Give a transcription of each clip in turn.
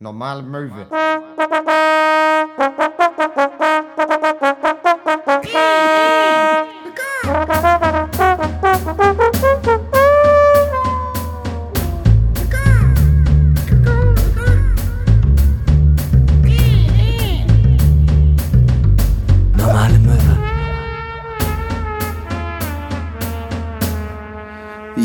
Normale Möwe.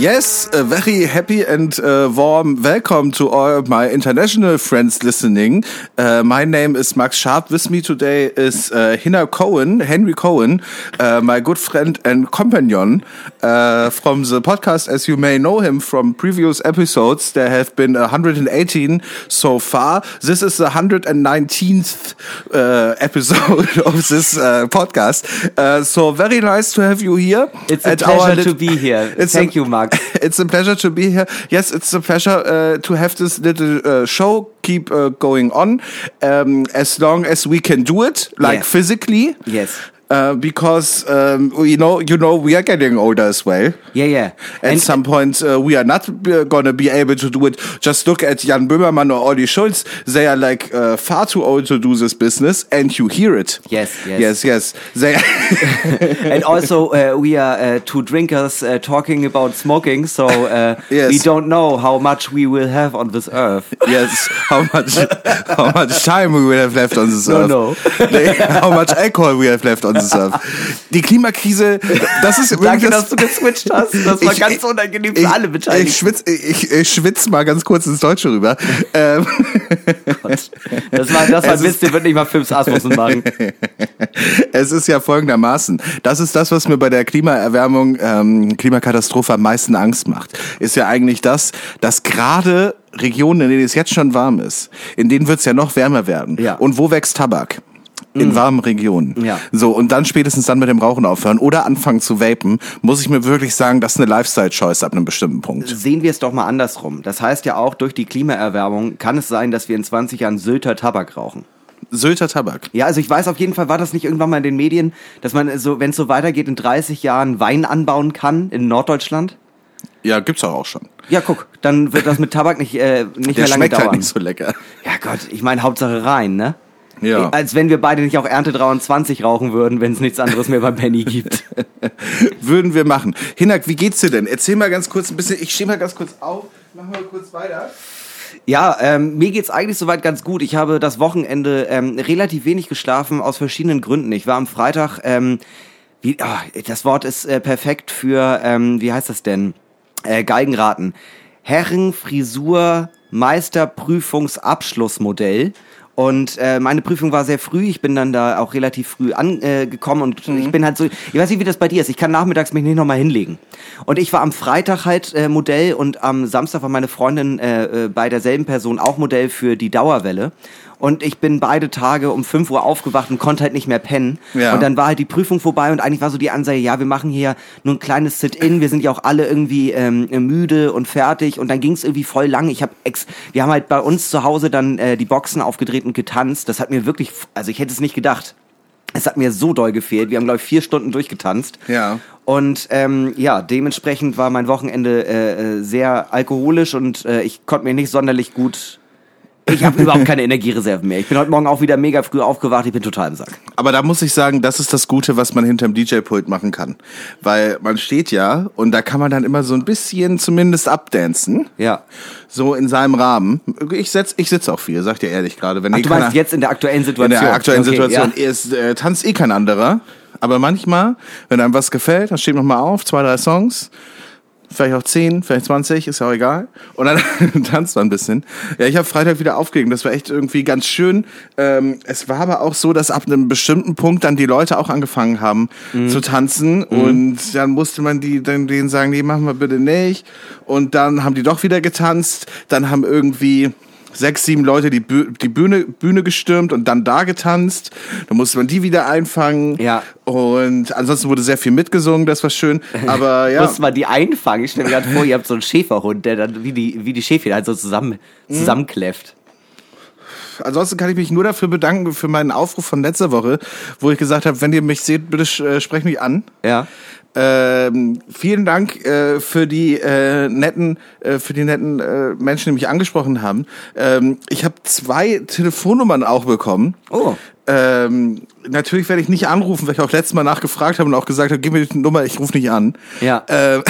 Yes, a very happy and uh, warm welcome to all my international friends listening. Uh, my name is Max Sharp. With me today is uh, Hina Cohen, Henry Cohen, uh, my good friend and companion uh, from the podcast. As you may know him from previous episodes, there have been 118 so far. This is the 119th uh, episode of this uh, podcast. Uh, so very nice to have you here. It's a pleasure to be here. Thank a- you, Max. It's a pleasure to be here. Yes, it's a pleasure uh, to have this little uh, show keep uh, going on um, as long as we can do it, like physically. Yes. Uh, because um, you know, you know, we are getting older as well. Yeah, yeah. At And- some point, uh, we are not uh, gonna be able to do it. Just look at Jan Böhmermann or Olli Schulz. They are like uh, far too old to do this business, and you hear it. Yes, yes. yes, yes. They. and also, uh, we are uh, two drinkers uh, talking about smoking, so uh, Yes. we don't know how much we will have on this earth. yes, how much how much time we will have left on this No, earth. no. how much alcohol we have left on earth. Die Klimakrise, das ist Danke, übrigens- dass du geswitcht hast. Das war Ich- ganz unangenehm für ich, alle Ich Beteiligten. schwitz, ich, ich schwitz mal ganz kurz ins Deutsche rüber. Ähm, Das war, das war Es ein Witz, den wird nicht mal Phipps Asmussen machen. es ist ja folgendermaßen. Das ist das, was mir bei der Klimaerwärmung, ähm, Klimakatastrophe am meisten Angst macht. Ist ja eigentlich das, dass gerade Regionen, in denen es jetzt schon warm ist, in denen wird es ja noch wärmer werden. Ja. Und wo wächst Tabak? In warmen Regionen. Ja. So, und dann spätestens dann mit dem Rauchen aufhören oder anfangen zu vapen, muss ich mir wirklich sagen, das ist eine Lifestyle-Choice ab einem bestimmten Punkt. Sehen wir es doch mal andersrum. Das heißt ja auch, durch die Klimaerwärmung kann es sein, dass wir in 20 Jahren Sylter Tabak rauchen. Sylter Tabak. Ja, also ich weiß auf jeden Fall, war das nicht irgendwann mal in den Medien, dass man so, wenn es so weitergeht, in 30 Jahren Wein anbauen kann in Norddeutschland? Ja, gibt's auch, auch schon. Ja, guck, dann wird das mit Tabak nicht, äh, nicht Der mehr lange schmeckt dauern. halt nicht so lecker. Ja Gott, ich meine Hauptsache rein, ne? Ja. Als wenn wir beide nicht auch Ernte 23 rauchen würden, wenn es nichts anderes mehr bei Penny gibt. Würden wir machen. Hinak, wie geht's dir denn? Erzähl mal ganz kurz ein bisschen. Ich stehe mal ganz kurz auf. Mach mal kurz weiter. Ja, ähm, mir geht's eigentlich soweit ganz gut. Ich habe das Wochenende ähm, relativ wenig geschlafen aus verschiedenen Gründen. Ich war am Freitag, ähm, wie, ah, das Wort ist äh, perfekt für, ähm, wie heißt das denn? Äh, Geigenraten. Herren Frisur Meisterprüfungsabschlussmodell. Und äh, meine Prüfung war sehr früh. Ich bin dann da auch relativ früh angekommen äh, und ich bin halt so, ich weiß nicht, wie das bei dir ist. Ich kann nachmittags mich nicht nochmal hinlegen. Und ich war am Freitag halt äh, Modell und am Samstag war meine Freundin äh, äh, bei derselben Person auch Modell für die Dauerwelle. Und ich bin beide Tage um 5 Uhr aufgewacht und konnte halt nicht mehr pennen. Ja. Und dann war halt die Prüfung vorbei und eigentlich war so die Ansage, ja, wir machen hier nur ein kleines Sit-in, wir sind ja auch alle irgendwie ähm, müde und fertig und dann ging es irgendwie voll lang. Ich habe ex wir haben halt bei uns zu Hause dann äh, die Boxen aufgedreht und getanzt. Das hat mir wirklich, also ich hätte es nicht gedacht. Es hat mir so doll gefehlt. Wir haben, glaube ich, vier Stunden durchgetanzt. Ja. Und ähm, ja, dementsprechend war mein Wochenende äh, äh, sehr alkoholisch und äh, ich konnte mir nicht sonderlich gut. Ich habe überhaupt keine Energiereserven mehr. Ich bin heute Morgen auch wieder mega früh aufgewacht. Ich bin total im Sack. Aber da muss ich sagen, das ist das Gute, was man hinterm DJ-Pult machen kann. Weil man steht ja und da kann man dann immer so ein bisschen zumindest abdancen. Ja. So in seinem Rahmen. Ich setz, ich sitze auch viel, sag dir ehrlich gerade. Wenn Ach, du meinst keiner- jetzt in der aktuellen in Situation? der aktuellen Okay, Situation Ja. ist, äh, tanzt eh kein anderer. Aber manchmal, wenn einem was gefällt, dann steht man mal auf, zwei, drei Songs, vielleicht auch zehn, vielleicht 20, ist ja auch egal. Und dann tanzt man ein bisschen. Ja, ich habe Freitag wieder aufgelegt. Das war echt irgendwie ganz schön. Ähm, es war aber auch so, dass ab einem bestimmten Punkt dann die Leute auch angefangen haben Mhm. zu tanzen. Und dann musste man die, dann denen sagen, nee, machen wir bitte nicht. Und dann haben die doch wieder getanzt. Dann haben irgendwie sechs, sieben Leute die, die Bühne, Bühne gestürmt und dann da getanzt. Dann musste man die wieder einfangen. Ja. Und ansonsten wurde sehr viel mitgesungen, das war schön. Aber ja. Muss man die einfangen? Ich stelle mir gerade vor, ihr habt so einen Schäferhund, der dann wie die, wie die Schäfchen halt so zusammen, Mhm. zusammenkläfft. ansonsten kann ich mich nur dafür bedanken für meinen Aufruf von letzter Woche, wo ich gesagt habe, wenn ihr mich seht, bitte äh, sprecht mich an. Ja. Ähm, vielen Dank äh, für die äh, netten, äh, für die netten äh, Menschen, die mich angesprochen haben. Ähm, ich habe zwei Telefonnummern auch bekommen. Oh. Ähm, natürlich werde ich nicht anrufen, weil ich auch letztes Mal nachgefragt habe und auch gesagt habe, gib mir die Nummer, ich rufe nicht an. Ja. Ähm,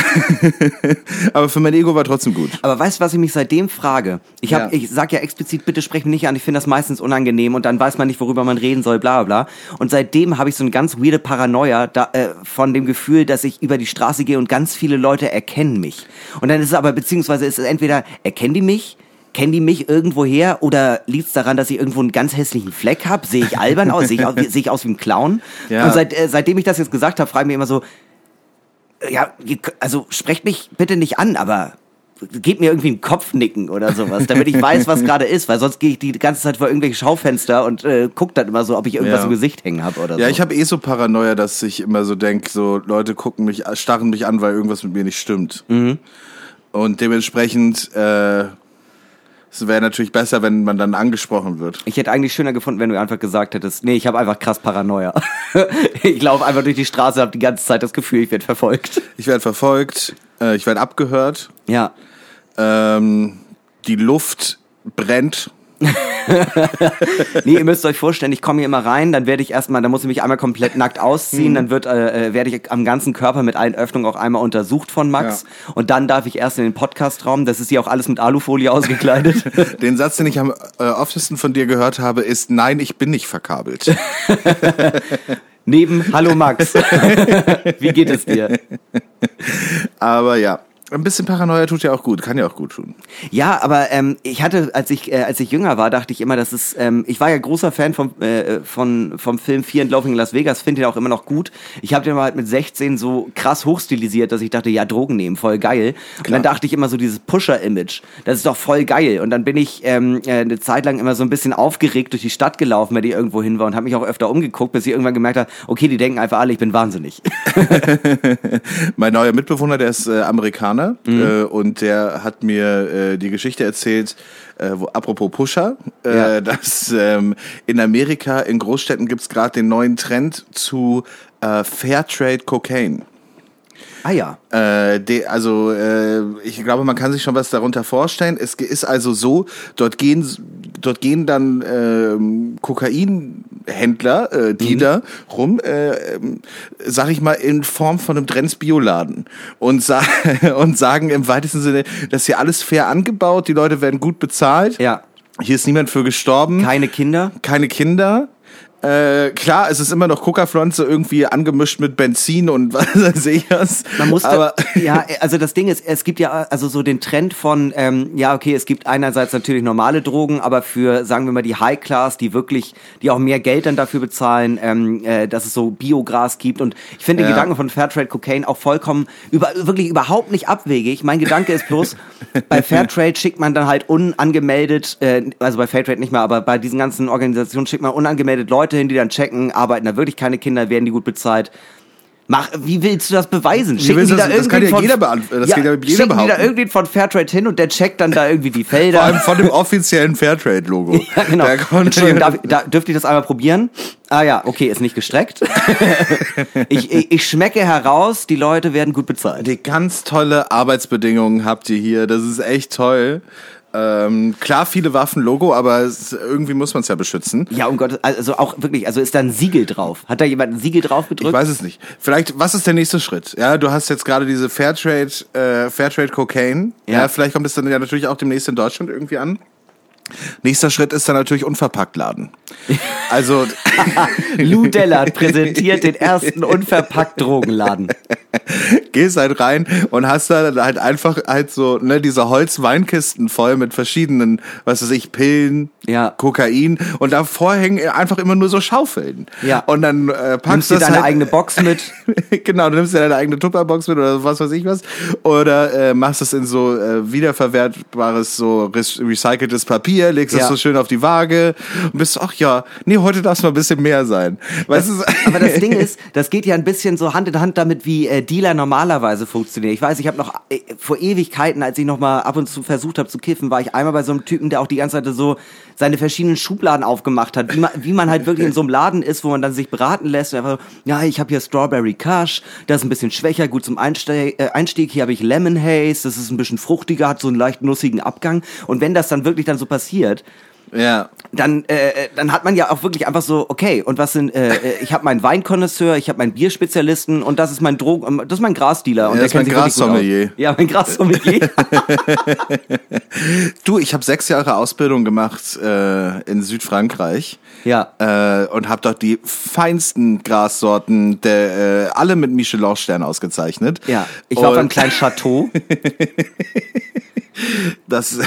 aber für mein Ego war trotzdem gut. Aber weißt du, was ich mich seitdem frage? Ich, hab, Ja. ich sag ja explizit, bitte sprech mich nicht an. Ich finde das meistens unangenehm und dann weiß man nicht, worüber man reden soll, bla bla bla. Und seitdem habe ich so eine ganz weirde Paranoia da, äh, von dem Gefühl, dass ich über die Straße gehe und ganz viele Leute erkennen mich. Und dann ist es aber, beziehungsweise ist es entweder, erkennen die mich? Kennen die mich irgendwoher oder liegt es daran, dass ich irgendwo einen ganz hässlichen Fleck habe? Sehe ich albern aus? Sehe ich, aus- sehe ich aus wie ein Clown? Ja. Und seit, äh, seitdem ich das jetzt gesagt habe, frage ich mich immer so, ja, ihr kö- also sprecht mich bitte nicht an, aber gebt mir irgendwie einen Kopfnicken oder sowas, damit ich weiß, was gerade ist, weil sonst gehe ich die ganze Zeit vor irgendwelche Schaufenster und äh, guck dann immer so, ob ich irgendwas Ja. im Gesicht hängen habe oder Ja, so. ich habe eh so Paranoia, dass ich immer so denk, so Leute gucken mich, starren mich an, weil irgendwas mit mir nicht stimmt. Und dementsprechend, äh, es wäre natürlich besser, wenn man dann angesprochen wird. Ich hätte eigentlich schöner gefunden, wenn du einfach gesagt hättest, nee, ich habe einfach krass Paranoia. ich laufe einfach durch die Straße, habe die ganze Zeit das Gefühl, ich werde verfolgt. Ich werde verfolgt, äh, ich werde abgehört, Ja. ähm, die Luft brennt. Nee, ihr müsst euch vorstellen, ich komme hier immer rein, dann werde ich erstmal, dann muss ich mich einmal komplett nackt ausziehen, dann wird, äh, äh, werde ich am ganzen Körper mit allen Öffnungen auch einmal untersucht von Max und dann darf ich erst in den Podcastraum, das ist hier auch alles mit Alufolie ausgekleidet. Den Satz, den ich am äh, oftesten von dir gehört habe, ist, nein, ich bin nicht verkabelt. Neben Hallo Max. Wie geht es dir? Aber ja, ein bisschen Paranoia tut ja auch gut, kann ja auch gut tun. Ja, aber ähm, ich hatte, als ich äh, als ich jünger war, dachte ich immer, dass es. Ähm, ich war ja großer Fan vom äh, von vom Film Fear and Loafing in Las Vegas, finde ihn auch immer noch gut. Ich habe den mal halt mit 16 so krass hochstilisiert, dass ich dachte, ja Drogen nehmen, voll geil. Und dann dachte ich immer so dieses Pusher-Image, das ist doch voll geil. Und dann bin ich ähm, äh, eine Zeit lang immer so ein bisschen aufgeregt durch die Stadt gelaufen, wenn ich irgendwo hin war und habe mich auch öfter umgeguckt, bis ich irgendwann gemerkt habe, okay, die denken einfach alle, ich bin wahnsinnig. Mein neuer Mitbewohner, der ist äh, Amerikaner äh, und der hat mir äh, die Geschichte erzählt, äh, wo, apropos Pusher, äh, Ja. dass ähm, in Amerika, in Großstädten gibt's es gerade den neuen Trend zu äh, Fairtrade Cocaine. Ah ja. Äh, de, also äh, ich glaube, man kann sich schon was darunter vorstellen. Es ist also so, dort gehen dort gehen dann ähm, Kokainhändler, äh, Dealer rum, äh, ähm, sag ich mal, in Form von einem Drenz Bioladen und, sa und sagen im weitesten Sinne, das ist hier alles fair angebaut, die Leute werden gut bezahlt, Ja. hier ist niemand für gestorben, Keine Kinder. keine Kinder. Äh, klar, es ist immer noch Coca-Pflanze irgendwie angemischt mit Benzin und was weiß ich was. Man muss aber da, ja, also das Ding ist, es gibt ja also so den Trend von, ähm, ja okay, es gibt einerseits natürlich normale Drogen, aber für sagen wir mal die High Class, die wirklich, die auch mehr Geld dann dafür bezahlen, ähm, äh, dass es so Biogras gibt und ich finde den Ja. Gedanken von Fairtrade Cocaine auch vollkommen über wirklich überhaupt nicht abwegig. Mein Gedanke ist bloß, bei Fairtrade schickt man dann halt unangemeldet, äh, also bei Fairtrade nicht mehr, aber bei diesen ganzen Organisationen schickt man unangemeldet Leute hin, die dann checken, arbeiten da wirklich keine Kinder, werden die gut bezahlt. Mach, wie willst du das beweisen? Schicken die du da das- das kann ja jeder beant- das kann ja jeder schicken die da behaupten. irgendwen von Fairtrade hin und der checkt dann da irgendwie die vor allem Felder. von dem offiziellen Fairtrade-Logo. Ja, genau. Entschuldigung, darf, da, dürfte ich das einmal probieren? Ah ja, okay, ist nicht gestreckt. ich, ich, ich schmecke heraus, die Leute werden gut bezahlt. Die ganz tolle Arbeitsbedingungen habt ihr hier. Das ist echt toll. Ähm, klar, viele Waffen, Logo, aber es, irgendwie muss man es ja beschützen. Ja, um Gottes, also auch wirklich, also ist da ein Siegel drauf. Hat da jemand ein Siegel drauf Ich gedrückt? weiß es nicht. Vielleicht, was ist der nächste Schritt? Ja, du hast jetzt gerade diese Fairtrade, äh, Fairtrade Cocaine. Ja. Ja. vielleicht kommt es dann ja natürlich auch demnächst in Deutschland irgendwie an. Nächster Schritt ist dann natürlich unverpackt laden. Also Lou Dellert präsentiert den ersten unverpackt Drogenladen. gehst halt rein und hast da halt einfach halt so ne diese Holzweinkisten voll mit verschiedenen, was weiß ich, Pillen, Ja. Kokain und davor hängen einfach immer nur so Schaufeln. Ja. Und dann äh, packst Nimmst du deine halt, eigene Box mit. genau, du nimmst dir deine eigene Tupperbox mit oder was weiß ich was oder äh, machst es in so äh, wiederverwertbares so recyceltes Papier, legst es Ja. so schön auf die Waage und bist ach ja, nee, heute darf es mal ein bisschen mehr sein. Weißt du? Aber das Ding ist, das geht ja ein bisschen so Hand in Hand damit, wie äh, Dealer normalerweise funktioniert. Ich weiß, ich habe noch äh, vor Ewigkeiten, als ich noch mal ab und zu versucht habe zu kiffen, war ich einmal bei so einem Typen, der auch die ganze Zeit so seine verschiedenen Schubladen aufgemacht hat, wie man, wie man halt wirklich in so einem Laden ist, wo man dann sich beraten lässt. Und einfach, so, ja, ich habe hier Strawberry Kush, das ist ein bisschen schwächer, gut zum Einstieg. Äh, Einstieg. Hier habe ich Lemon Haze, das ist ein bisschen fruchtiger, hat so einen leicht nussigen Abgang. Und wenn das dann wirklich dann so passiert, Ja. dann, äh, dann hat man ja auch wirklich einfach so, okay, und was sind, äh, äh, ich habe meinen Weinkonnoisseur, ich habe meinen Bierspezialisten und das ist mein Drogen, das ist mein Grasdealer. Und Ja, das ist mein Grassommelier. Ja, mein Grassommelier. Du, ich habe sechs Jahre Ausbildung gemacht äh, in Südfrankreich. Ja. Äh, und habe dort die feinsten Grassorten, der, äh, alle mit Michelin-Stern ausgezeichnet. ja, ich war beim kleinen Chateau. Das,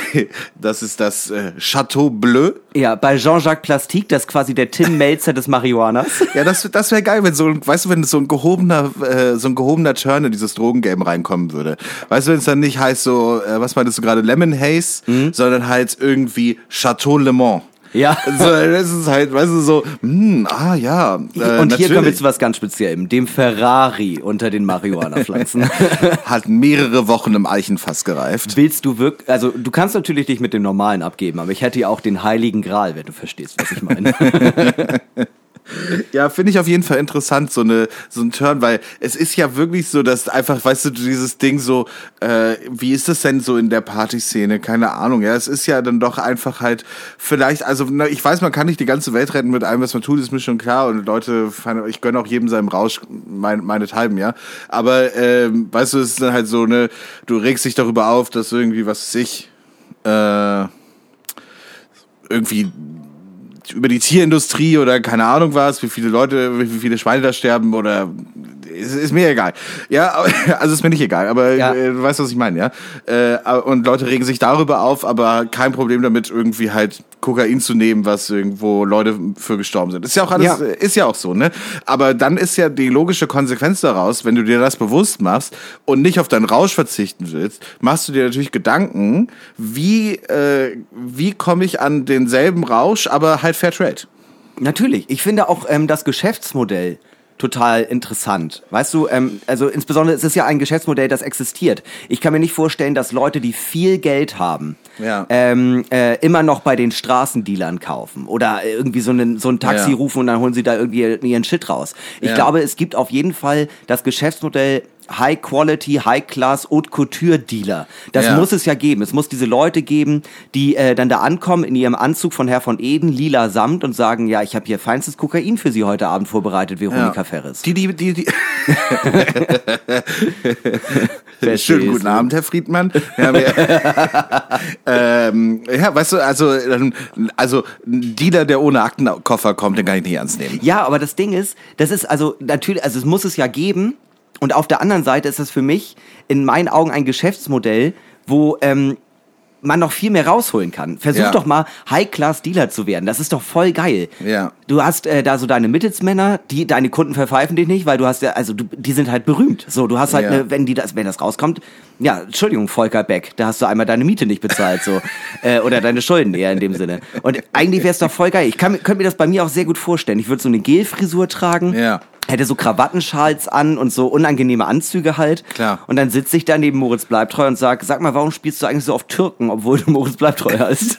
das ist das äh, Chateau Bleu. Ja, bei Jean-Jacques Plastique, das ist quasi der Tim Melzer des Marihuanas. Ja, das, das wäre geil, wenn so, ein- weißt du, wenn so ein gehobener, äh, so ein gehobener Turn in dieses Drogengame reinkommen würde. Weißt du, wenn es dann nicht heißt so, äh, was meintest du gerade, Lemon Haze, sondern halt irgendwie Chateau Le Mans. Ja. So, das ist halt, weißt du, so, hm, ah ja. Äh, Und hier natürlich. kommen wir zu was ganz Speziellem, dem Ferrari unter den Marihuana-Pflanzen. Hat mehrere Wochen im Eichenfass gereift. Willst du wirklich, also du kannst natürlich dich mit dem Normalen abgeben, aber ich hätte ja auch den Heiligen Gral, wenn du verstehst, was ich meine. Ja, finde ich auf jeden Fall interessant, so eine so ein Turn, weil es ist ja wirklich so, dass einfach, weißt du, dieses Ding so, äh, wie ist das denn so in der Partyszene? Keine Ahnung. Ja, es ist ja dann doch einfach halt vielleicht, also na, ich weiß, man kann nicht die ganze Welt retten mit allem, was man tut, ist mir schon klar. Und Leute, ich gönne auch jedem seinem Rausch mein, meinethalben, ja. Aber ähm, weißt du, es ist dann halt so ne, du regst dich darüber auf, dass irgendwie was weiß ich äh, irgendwie über die Tierindustrie oder keine Ahnung was, wie viele Leute, wie viele Schweine da sterben oder ist, ist mir egal. Ja, also ist mir nicht egal, aber Ja. äh, du weißt, was ich meine, ja. Äh, und Leute regen sich darüber auf, aber kein Problem damit, irgendwie halt Kokain zu nehmen, was irgendwo Leute für gestorben sind. Ist ja auch alles, Ja. äh, ist ja auch so, ne? Aber dann ist ja die logische Konsequenz daraus, wenn du dir das bewusst machst und nicht auf deinen Rausch verzichten willst, machst du dir natürlich Gedanken, wie, äh, wie komme ich an denselben Rausch, aber halt Fair Trade. Natürlich. Ich finde auch ähm, das Geschäftsmodell total interessant. Weißt du, ähm, also insbesondere es ist ja ein Geschäftsmodell, das existiert. Ich kann mir nicht vorstellen, dass Leute, die viel Geld haben, Ja. ähm, äh, immer noch bei den Straßendealern kaufen oder irgendwie so, einen, so ein Taxi Ja. rufen und dann holen sie da irgendwie ihren Shit raus. Ich Ja. glaube, es gibt auf jeden Fall das Geschäftsmodell High Quality, High Class Haute Couture Dealer. Das Ja. muss es ja geben. Es muss diese Leute geben, die äh, dann da ankommen in ihrem Anzug von Herr von Eden, lila Samt und sagen, ja, ich habe hier feinstes Kokain für Sie heute Abend vorbereitet, Veronika Ferris. Die, die, die, die. Schönen guten du? Abend, Herr Friedmann. Ja, ähm, ja, weißt du, also, ähm, also ein Dealer, der ohne Aktenkoffer kommt, den kann ich nicht ernst nehmen. Ja, aber das Ding ist, das ist also natürlich, also es muss es ja geben. Und auf der anderen Seite ist das für mich in meinen Augen ein Geschäftsmodell, wo ähm, man noch viel mehr rausholen kann. Versuch Ja. doch mal High-Class-Dealer zu werden. Das ist doch voll geil. Ja. Du hast äh, da so deine Mittelsmänner, die deine Kunden verpfeifen dich nicht, weil du hast ja, also du, die sind halt berühmt. So, du hast halt, Ja. ne, wenn die das, wenn das rauskommt, ja, Entschuldigung, Volker Beck, da hast du einmal deine Miete nicht bezahlt, so äh, oder deine Schulden eher in dem Sinne. Und eigentlich wäre es doch voll geil. Ich kann, könnte mir das bei mir auch sehr gut vorstellen. Ich würde so eine Gelfrisur tragen. Ja. Hätte so Krawattenschals an und so unangenehme Anzüge halt. Klar. Und dann sitze ich da neben Moritz Bleibtreu und sag, sag mal, warum spielst du eigentlich so auf Türken, obwohl du Moritz Bleibtreu heißt?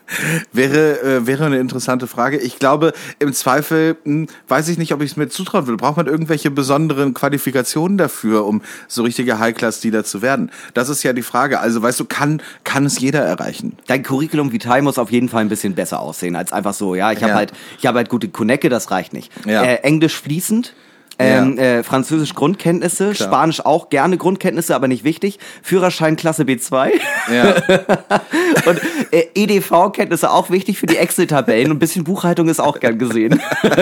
Wäre, äh, wäre eine interessante Frage. Ich glaube, im Zweifel hm, weiß ich nicht, ob ich es mir zutrauen will. Braucht man irgendwelche besonderen Qualifikationen dafür, um so richtige High-Class-Dealer zu werden? Das ist ja die Frage. Also, weißt du, kann, kann es jeder erreichen? Dein Curriculum Vitae muss auf jeden Fall ein bisschen besser aussehen als einfach so, ja, ich habe Ja. halt, ich habe halt gute Konecke, das reicht nicht. Ja. Äh, Englisch fließend. Ähm, äh, Französisch Grundkenntnisse, Klar. Spanisch auch gerne Grundkenntnisse, aber nicht wichtig. Führerschein Klasse B2 Ja. und äh, EDV-Kenntnisse auch wichtig für die Excel-Tabellen und ein bisschen Buchhaltung ist auch gern gesehen.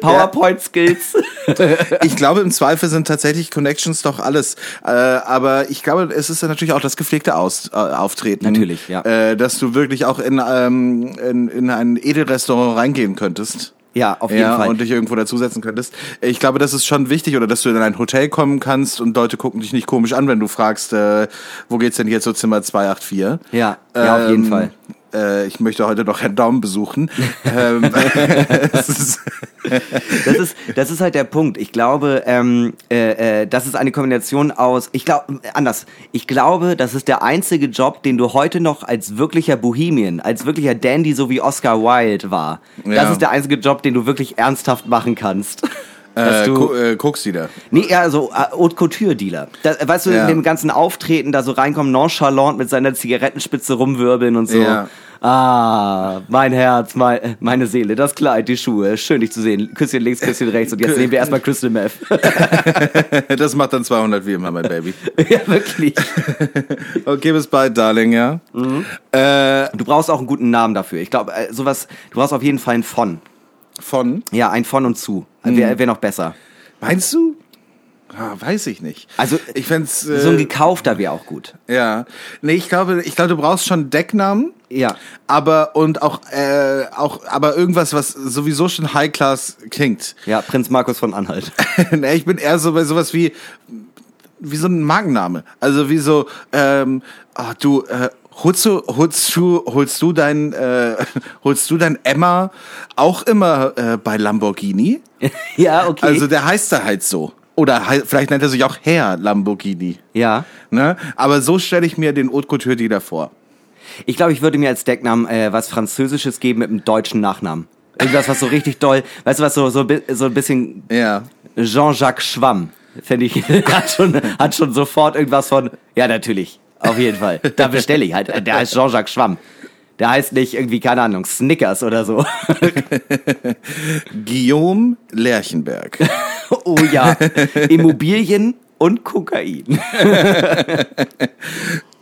PowerPoint-Skills. Ich glaube, im Zweifel sind tatsächlich Connections doch alles. Äh, aber ich glaube, es ist ja natürlich auch das gepflegte Aus, äh, Auftreten. Natürlich, ja. Äh, dass du wirklich auch in, ähm, in, in ein Edelrestaurant reingehen könntest. Ja, auf jeden ja, Fall. und dich irgendwo dazusetzen könntest. Ich glaube, das ist schon wichtig, oder dass du in ein Hotel kommen kannst und Leute gucken dich nicht komisch an, wenn du fragst, äh, wo geht's denn jetzt so Zimmer 284? Ja, ja, auf jeden Ähm, Fall. Äh, ich möchte heute noch Herrn Daumen besuchen. ähm, das, ist das, ist, das ist halt der Punkt. Ich glaube, ähm, äh, äh, das ist eine Kombination aus, ich glaube, anders, ich glaube, das ist der einzige Job, den du heute noch als wirklicher Bohemian, als wirklicher Dandy, so wie Oscar Wilde war. Ja. Das ist der einzige Job, den du wirklich ernsthaft machen kannst. Äh, du, äh, Koks-Dealer. Nee, ja, so äh, Haute Couture-Dealer. Weißt du, ja. in dem ganzen Auftreten da so reinkommen, nonchalant mit seiner Zigarettenspitze rumwirbeln und so. Ja. Ah, mein Herz, mein, meine Seele, das Kleid, die Schuhe. Schön, dich zu sehen. Küsschen links, Küsschen rechts. Und jetzt nehmen wir erstmal Crystal Meth. das macht dann 200 wie immer, mein Baby. ja, wirklich. okay, bis bald, Darling, ja. Mhm. Äh, du brauchst auch einen guten Namen dafür. Ich glaube, äh, sowas, du brauchst auf jeden Fall ein von. Von? Ja, ein von und zu. Mhm. Wäre wär noch besser. Meinst du? Ah, weiß ich nicht. Also ich find's, äh, so ein gekaufter wäre auch gut. Ja, nee, ich glaube, ich glaube, du brauchst schon Decknamen. Ja. Aber und auch äh, auch aber irgendwas, was sowieso schon High Class klingt. Ja, Prinz Markus von Anhalt. nee, ich bin eher so bei sowas wie wie so ein Markenname. Also wie so ähm, ach, du äh, Holst du, holst du, holst du dein, äh, holst du dein Emma auch immer äh, bei Lamborghini? ja, okay. Also der heißt da halt so. Oder vielleicht nennt er sich auch Herr Lamborghini. Ja. Ne? Aber so stelle ich mir den Haute Couture Dealer vor. Ich glaube, ich würde mir als Decknamen äh, was Französisches geben mit einem deutschen Nachnamen. Irgendwas, was so richtig doll, weißt du was, so, so, so ein bisschen ja. Jean-Jacques Schwamm, finde ich, hat schon, hat schon sofort irgendwas von, ja, natürlich. Auf jeden Fall. Da bestelle ich halt. Der heißt Jean-Jacques Schwamm. Der heißt nicht irgendwie, keine Ahnung, Snickers oder so. Guillaume Lerchenberg. oh ja. Immobilien und Kokain.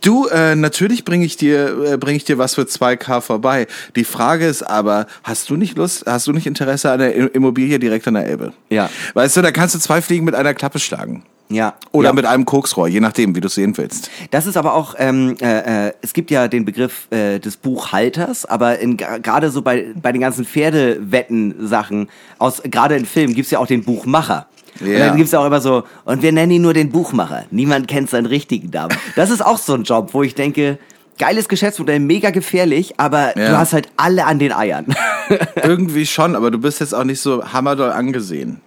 Du, äh, natürlich bringe ich dir äh, bringe ich dir was für 2K vorbei. Die Frage ist aber, hast du nicht Lust, hast du nicht Interesse an der Immobilie direkt an der Elbe? Ja. Weißt du, da kannst du zwei Fliegen mit einer Klappe schlagen. Ja. Oder ja. mit einem Koksrohr, je nachdem, wie du es sehen willst. Das ist aber auch, ähm, äh, äh, es gibt ja den Begriff äh, des Buchhalters, aber gerade so bei, bei den ganzen Pferdewetten-Sachen, aus gerade in Filmen gibt's ja auch den Buchmacher. Ja. Und dann gibt's auch immer so, und wir nennen ihn nur den Buchmacher. Niemand kennt seinen richtigen Namen. Das ist auch so ein Job, wo ich denke, geiles Geschäftsmodell, mega gefährlich, aber ja. du hast halt alle an den Eiern. Irgendwie schon, aber du bist jetzt auch nicht so hammerdoll angesehen.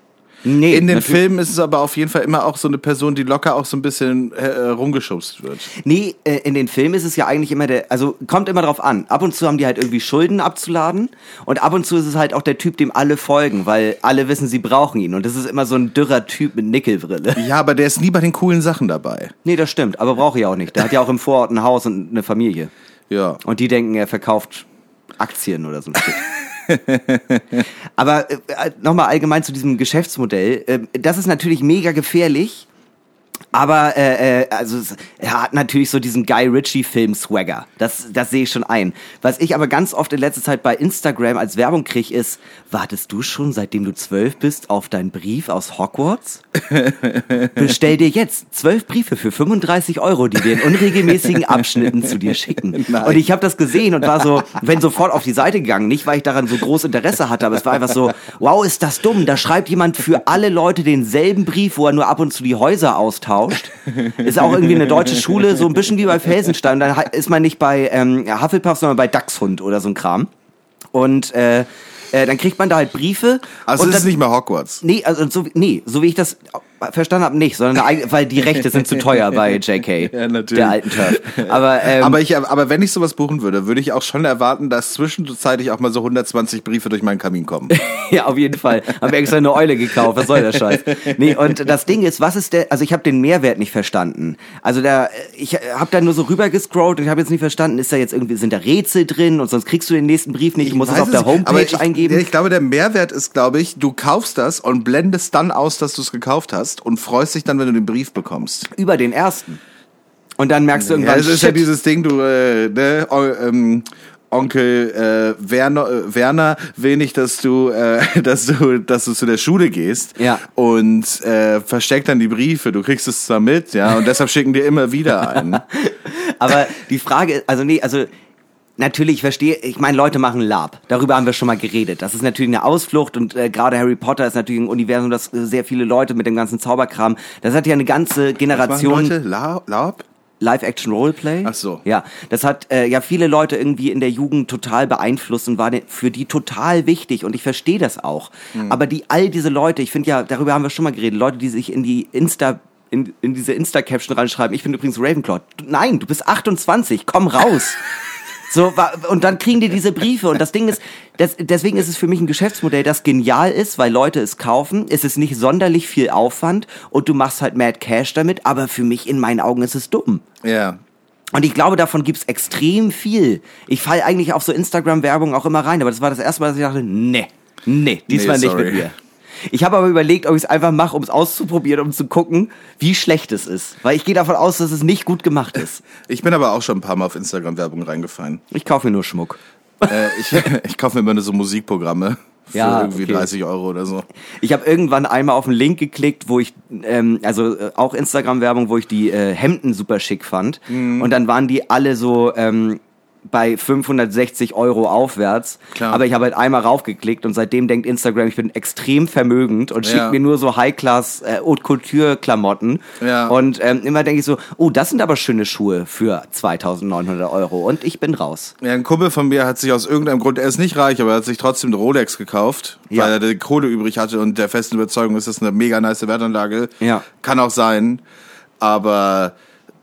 Nee, in den Filmen ist es aber auf jeden Fall immer auch so eine Person, die locker auch so ein bisschen äh, rumgeschubst wird. Nee, äh, in den Filmen ist es ja eigentlich immer der, also kommt immer drauf an. Ab und zu haben die halt irgendwie Schulden abzuladen und ab und zu ist es halt auch der Typ, dem alle folgen, weil alle wissen, sie brauchen ihn. Und das ist immer so ein dürrer Typ mit Nickelbrille. Ja, aber der ist nie bei den coolen Sachen dabei. Nee, das stimmt, aber brauche ich auch nicht. Der hat ja auch im Vorort ein Haus und eine Familie. Ja. Und die denken, er verkauft Aktien oder so ein Shit. Aber äh, nochmal allgemein zu diesem Geschäftsmodell. Äh, das ist natürlich mega gefährlich, aber äh, äh, also er hat natürlich so diesen Guy Ritchie Film Swagger. Das das sehe ich schon ein. Was ich aber ganz oft in letzter Zeit bei Instagram als Werbung kriege ist, wartest du schon seitdem du zwölf bist auf deinen Brief aus Hogwarts? Bestell dir jetzt zwölf Briefe für 35 Euro, die wir in unregelmäßigen Abschnitten zu dir schicken. Nein. Und ich habe das gesehen und war so, wenn sofort auf die Seite gegangen, nicht weil ich daran so groß Interesse hatte, aber es war einfach so, wow, ist das dumm. Da schreibt jemand für alle Leute denselben Brief, wo er nur ab und zu die Häuser austauscht getauscht. Ist auch irgendwie eine deutsche Schule, so ein bisschen wie bei Felsenstein. Dann ist man nicht bei ähm, Hufflepuff, sondern bei Dachshund oder so ein Kram. Und äh, äh, dann kriegt man da halt Briefe. Also und es ist nicht mehr Hogwarts. Nee, also so, nee, so wie ich das verstanden habe, nicht, sondern weil die Rechte sind zu teuer bei JK, ja, natürlich. der alten Turf. Aber, ähm, aber, ich, aber wenn ich sowas buchen würde, würde ich auch schon erwarten, dass zwischenzeitlich auch mal so 120 Briefe durch meinen Kamin kommen. ja, auf jeden Fall. Haben wir extra eine Eule gekauft. Was soll der Scheiß? Nee, und das Ding ist, was ist der, also ich habe den Mehrwert nicht verstanden. Also da, ich habe da nur so rüber gescrollt und ich habe jetzt nicht verstanden, ist da jetzt irgendwie, sind da Rätsel drin und sonst kriegst du den nächsten Brief nicht, ich, muss es auf der Homepage ich, eingeben. Ich glaube, der Mehrwert ist, glaube ich, du kaufst das und blendest dann aus, dass du es gekauft hast hast und freust dich dann, wenn du den Brief bekommst. Über den ersten. Und dann merkst du irgendwann. Ja, es ist ja dieses Ding, du, äh, ne, oh, ähm, Onkel äh, Werner, äh, Werner will nicht, dass du, äh, dass du, dass du zu der Schule gehst. Ja. Und äh, versteckt dann die Briefe. Du kriegst es zwar mit, ja, und deshalb schicken die immer wieder ein. Aber die Frage, also nee, also natürlich verstehe, ich meine, Leute machen Lab. Darüber haben wir schon mal geredet. Das ist natürlich eine Ausflucht und äh, gerade Harry Potter ist natürlich ein Universum, das äh, sehr viele Leute mit dem ganzen Zauberkram, das hat ja eine ganze Generation. Was Leute La Lab? Live-Action-Roleplay. Ach so. Ja, das hat äh, ja viele Leute irgendwie in der Jugend total beeinflusst und war für die total wichtig und ich verstehe das auch. Hm. Aber die all diese Leute, ich finde ja, darüber haben wir schon mal geredet, Leute, die sich in die Insta in, in diese Insta-Caption reinschreiben, ich bin übrigens Ravenclaw. Du- Nein, du bist 28, komm raus. So, und dann kriegen die diese Briefe. Und das Ding ist, das, deswegen ist es für mich ein Geschäftsmodell, das genial ist, weil Leute es kaufen. Es ist nicht sonderlich viel Aufwand und du machst halt Mad Cash damit, aber für mich in meinen Augen ist es dumm. Ja. Und ich glaube, davon gibt's extrem viel. Ich falle eigentlich auf so Instagram-Werbung auch immer rein, aber das war das erste Mal, dass ich dachte, nee, nee, diesmal Nee, nicht mit mir. Ich habe aber überlegt, ob ich es einfach mache, um es auszuprobieren, um zu gucken, wie schlecht es ist. Weil ich gehe davon aus, dass es nicht gut gemacht ist. Ich bin aber auch schon ein paar Mal auf Instagram-Werbung reingefallen. Ich kaufe mir nur Schmuck. äh, ich ich kaufe mir immer nur so Musikprogramme für Ja, irgendwie okay. 30 Euro oder so. Ich habe irgendwann einmal auf einen Link geklickt, wo ich, ähm, also äh, auch Instagram-Werbung, wo ich die äh, Hemden super schick fand. Mhm. Und dann waren die alle so ähm, bei 560 Euro aufwärts. Klar. Aber ich habe halt einmal raufgeklickt und seitdem denkt Instagram, ich bin extrem vermögend und schickt Ja. mir nur so High-Class äh, Haute Couture-Klamotten. Ja. Und ähm, immer denke ich so, oh, das sind aber schöne Schuhe für 2900 Euro. Und ich bin raus. Ja, ein Kumpel von mir hat sich aus irgendeinem Grund, er ist nicht reich, aber er hat sich trotzdem eine Rolex gekauft, Ja. weil er die Kohle übrig hatte und der festen Überzeugung ist, das ist eine mega nice Wertanlage. Ja. Kann auch sein, aber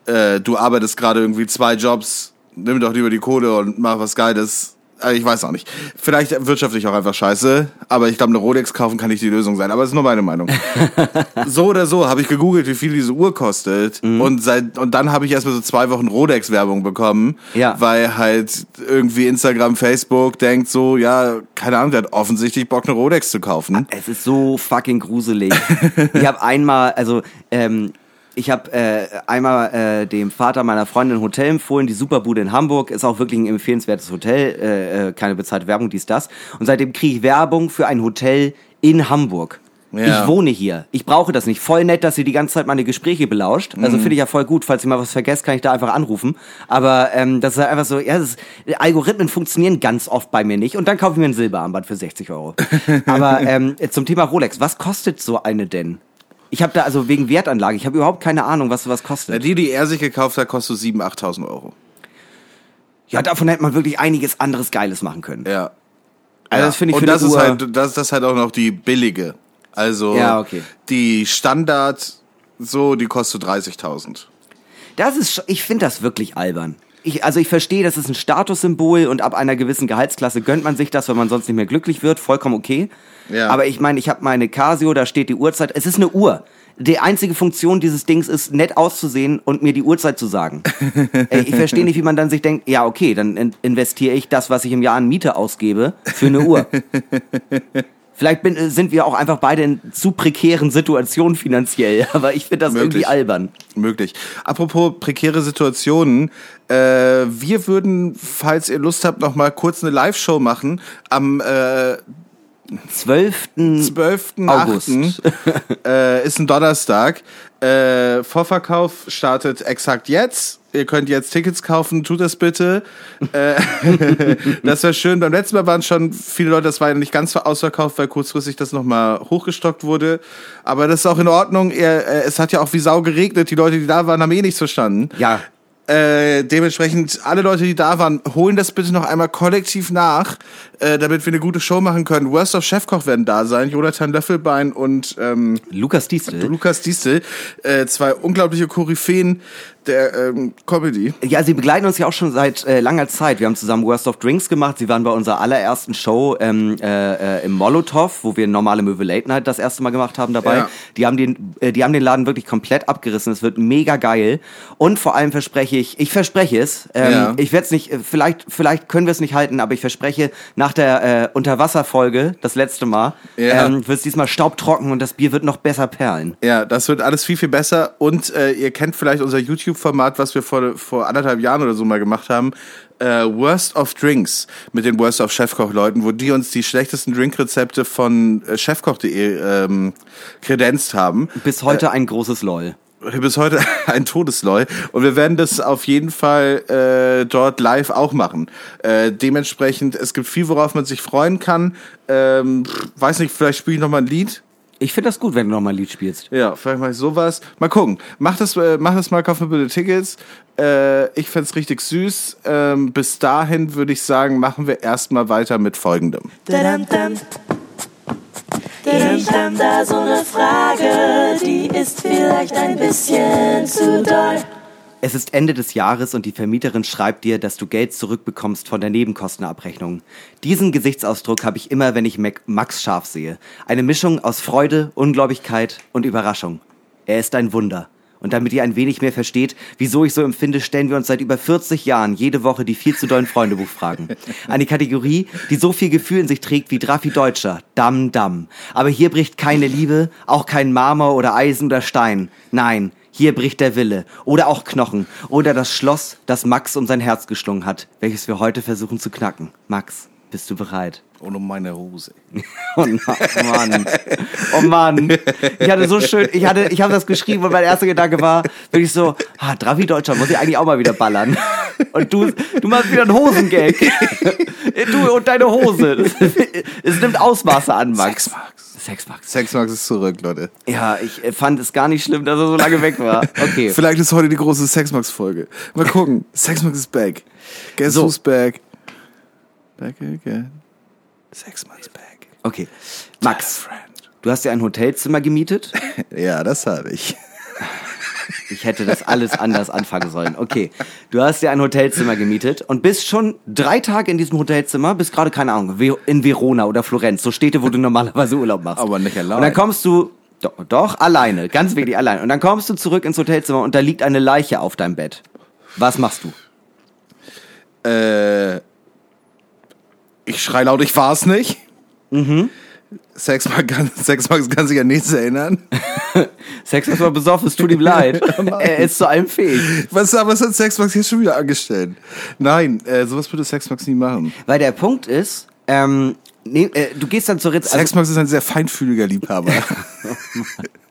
äh, du arbeitest gerade irgendwie zwei Jobs, nimm doch lieber die Kohle und mach was Geiles. Also Ich weiß auch nicht. Vielleicht wirtschaftlich auch einfach scheiße, aber ich glaube, eine Rolex kaufen kann nicht die Lösung sein. Aber es ist nur meine Meinung. so oder so habe ich gegoogelt, wie viel diese Uhr kostet. Mhm. Und, seit, und dann habe ich erstmal so zwei Wochen Rolex-Werbung bekommen. Ja. Weil halt irgendwie Instagram, Facebook denkt so, ja, keine Ahnung, der hat offensichtlich Bock, eine Rolex zu kaufen. Es ist so fucking gruselig. ich habe einmal, also ähm, ich habe äh, einmal äh, dem Vater meiner Freundin ein Hotel empfohlen, die Superbude in Hamburg, ist auch wirklich ein empfehlenswertes Hotel, äh, äh, keine bezahlte Werbung, dies, das. Und seitdem kriege ich Werbung für ein Hotel in Hamburg. Ja. Ich wohne hier. Ich brauche das nicht. Voll nett, dass ihr die ganze Zeit meine Gespräche belauscht. Also finde ich ja voll gut. Falls ich mal was vergesse, kann ich da einfach anrufen. Aber ähm, das ist halt einfach so, ja, ist, Algorithmen funktionieren ganz oft bei mir nicht. Und dann kaufe ich mir ein Silberarmband für 60 Euro. Aber ähm, zum Thema Rolex, was kostet so eine denn? Ich habe da also wegen Wertanlage, ich habe überhaupt keine Ahnung, was sowas kostet. die, die er sich gekauft hat, kostet so 7.000, 8.000 Euro. Ja, davon hätte man wirklich einiges anderes Geiles machen können. Ja. Also ja. das finde ich Und für das eine ist Uhr, halt, das, das ist halt auch noch die billige. Also Ja, okay. die Standard, so, die kostet 30.000. Das ist, ich finde das wirklich albern. Ich, also ich verstehe, das ist ein Statussymbol und ab einer gewissen Gehaltsklasse gönnt man sich das, wenn man sonst nicht mehr glücklich wird, vollkommen okay. Ja. Aber ich meine, ich habe meine Casio, da steht die Uhrzeit. Es ist eine Uhr. Die einzige Funktion dieses Dings ist, nett auszusehen und mir die Uhrzeit zu sagen. Ich verstehe nicht, wie man dann sich denkt, ja okay, dann in investiere ich das, was ich im Jahr an Miete ausgebe, für eine Uhr. Vielleicht bin, sind wir auch einfach beide in zu prekären Situationen finanziell, aber ich finde das Möglich. irgendwie albern. Möglich. Apropos prekäre Situationen, äh, wir würden, falls ihr Lust habt, noch mal kurz eine Live-Show machen am äh, 12. 12.8. August. äh, ist ein Donnerstag. Äh, Vorverkauf startet exakt jetzt. Ihr könnt jetzt Tickets kaufen, tut das bitte. Äh, das wäre schön. Beim letzten Mal waren schon viele Leute, das war ja nicht ganz ausverkauft, weil kurzfristig das nochmal hochgestockt wurde. Aber das ist auch in Ordnung. Äh, es hat ja auch wie Sau geregnet. Die Leute, die da waren, haben eh nichts verstanden. Ja, Äh, dementsprechend, alle Leute, die da waren, holen das bitte noch einmal kollektiv nach, äh, damit wir eine gute Show machen können. Worst of Chefkoch werden da sein, Jonathan Löffelbein und ähm, Lukas Diestel. Lukas Diestel, äh, zwei unglaubliche Koryphäen der ähm, Comedy. Ja, sie begleiten uns ja auch schon seit äh, langer Zeit. Wir haben zusammen Worst of Drinks gemacht. Sie waren bei unserer allerersten Show ähm, äh, äh, im Molotow, wo wir normale Möwe Late Night das erste Mal gemacht haben dabei. Ja. Die haben den, äh, die haben den Laden wirklich komplett abgerissen. Es wird mega geil. Und vor allem verspreche ich, ich verspreche es. Ähm, Ja. Ich werde es nicht, äh, vielleicht, vielleicht können wir es nicht halten, aber ich verspreche, nach der äh, Unterwasserfolge, das letzte Mal, Ja. ähm, wird es diesmal staubtrocken und das Bier wird noch besser perlen. Ja, das wird alles viel, viel besser. Und äh, ihr kennt vielleicht unser YouTube-Format, was wir vor, vor anderthalb Jahren oder so mal gemacht haben. Äh, Worst of Drinks mit den Worst of Chefkoch-Leuten, wo die uns die schlechtesten Drinkrezepte von äh, chefkoch.de ähm, kredenzt haben. Bis heute ein großes LOL. bis heute ein Todesloll. Und wir werden das auf jeden Fall äh, dort live auch machen. Äh, dementsprechend, es gibt viel, worauf man sich freuen kann. Ähm, weiß nicht, vielleicht spiele ich noch mal ein Lied. Ich finde das gut, wenn du nochmal ein Lied spielst. Ja, vielleicht mache ich sowas. Mal gucken. Mach das, äh, mach das mal, kauf mir bitte Tickets. Äh, ich fänd's richtig süß. Ähm, bis dahin würde ich sagen, machen wir erstmal weiter mit folgendem. Ich hab da so eine Frage, die ist vielleicht ein bisschen zu doll. Es ist Ende des Jahres und die Vermieterin schreibt dir, dass du Geld zurückbekommst von der Nebenkostenabrechnung. Diesen Gesichtsausdruck habe ich immer, wenn ich Max scharf sehe. Eine Mischung aus Freude, Ungläubigkeit und Überraschung. Er ist ein Wunder. Und damit ihr ein wenig mehr versteht, wieso ich so empfinde, stellen wir uns seit über 40 Jahren jede Woche die viel zu dollen Freundebuchfragen. Eine Kategorie, die so viel Gefühl in sich trägt wie Drafi Deutscher. Damm, Damm. Aber hier bricht keine Liebe, auch kein Marmor oder Eisen oder Stein. Nein, hier bricht der Wille. Oder auch Knochen. Oder das Schloss, das Max um sein Herz geschlungen hat, welches wir heute versuchen zu knacken. Max, bist du bereit? Und um meine Hose. Oh Mann. Oh Mann. Ich hatte so schön, ich hatte, ich habe das geschrieben und mein erster Gedanke war wirklich so, ah, Dravi Deutscher muss ich eigentlich auch mal wieder ballern. Und du, du machst wieder einen Hosengag. Du und deine Hose. Es nimmt Ausmaße an, Max. Sexmax. Sexmax. Sexmax ist zurück, Leute. Ja, ich äh, fand es gar nicht schlimm, dass er so lange weg war. Okay. Vielleicht ist heute die große Sexmax-Folge. Mal gucken. Sexmax ist back. Guess So. who's back? Back again. Sexmax back. Okay. Max, du hast dir ein Hotelzimmer gemietet. Ja, das habe ich. Ich hätte das alles anders anfangen sollen. Okay, du hast dir ein Hotelzimmer gemietet und bist schon drei Tage in diesem Hotelzimmer, bist gerade, keine Ahnung, in Verona oder Florenz, so Städte, wo du normalerweise Urlaub machst. Aber nicht allein. Und dann kommst du, doch, doch alleine, ganz wenig allein. Und dann kommst du zurück ins Hotelzimmer und da liegt eine Leiche auf deinem Bett. Was machst du? Äh, ich schrei laut, ich war's nicht. Mhm. Sexmax kann, Sexmax kann sich an nichts erinnern. Sex ist mal besoffen, es tut ihm leid. er ist zu allem fähig. Was, was hat Sexmax jetzt schon wieder angestellt? Nein, äh, sowas würde Sexmax nie machen. Weil der Punkt ist, ähm, nee, äh, du gehst dann zur Ritz. Also, Sexmax ist ein sehr feinfühliger Liebhaber.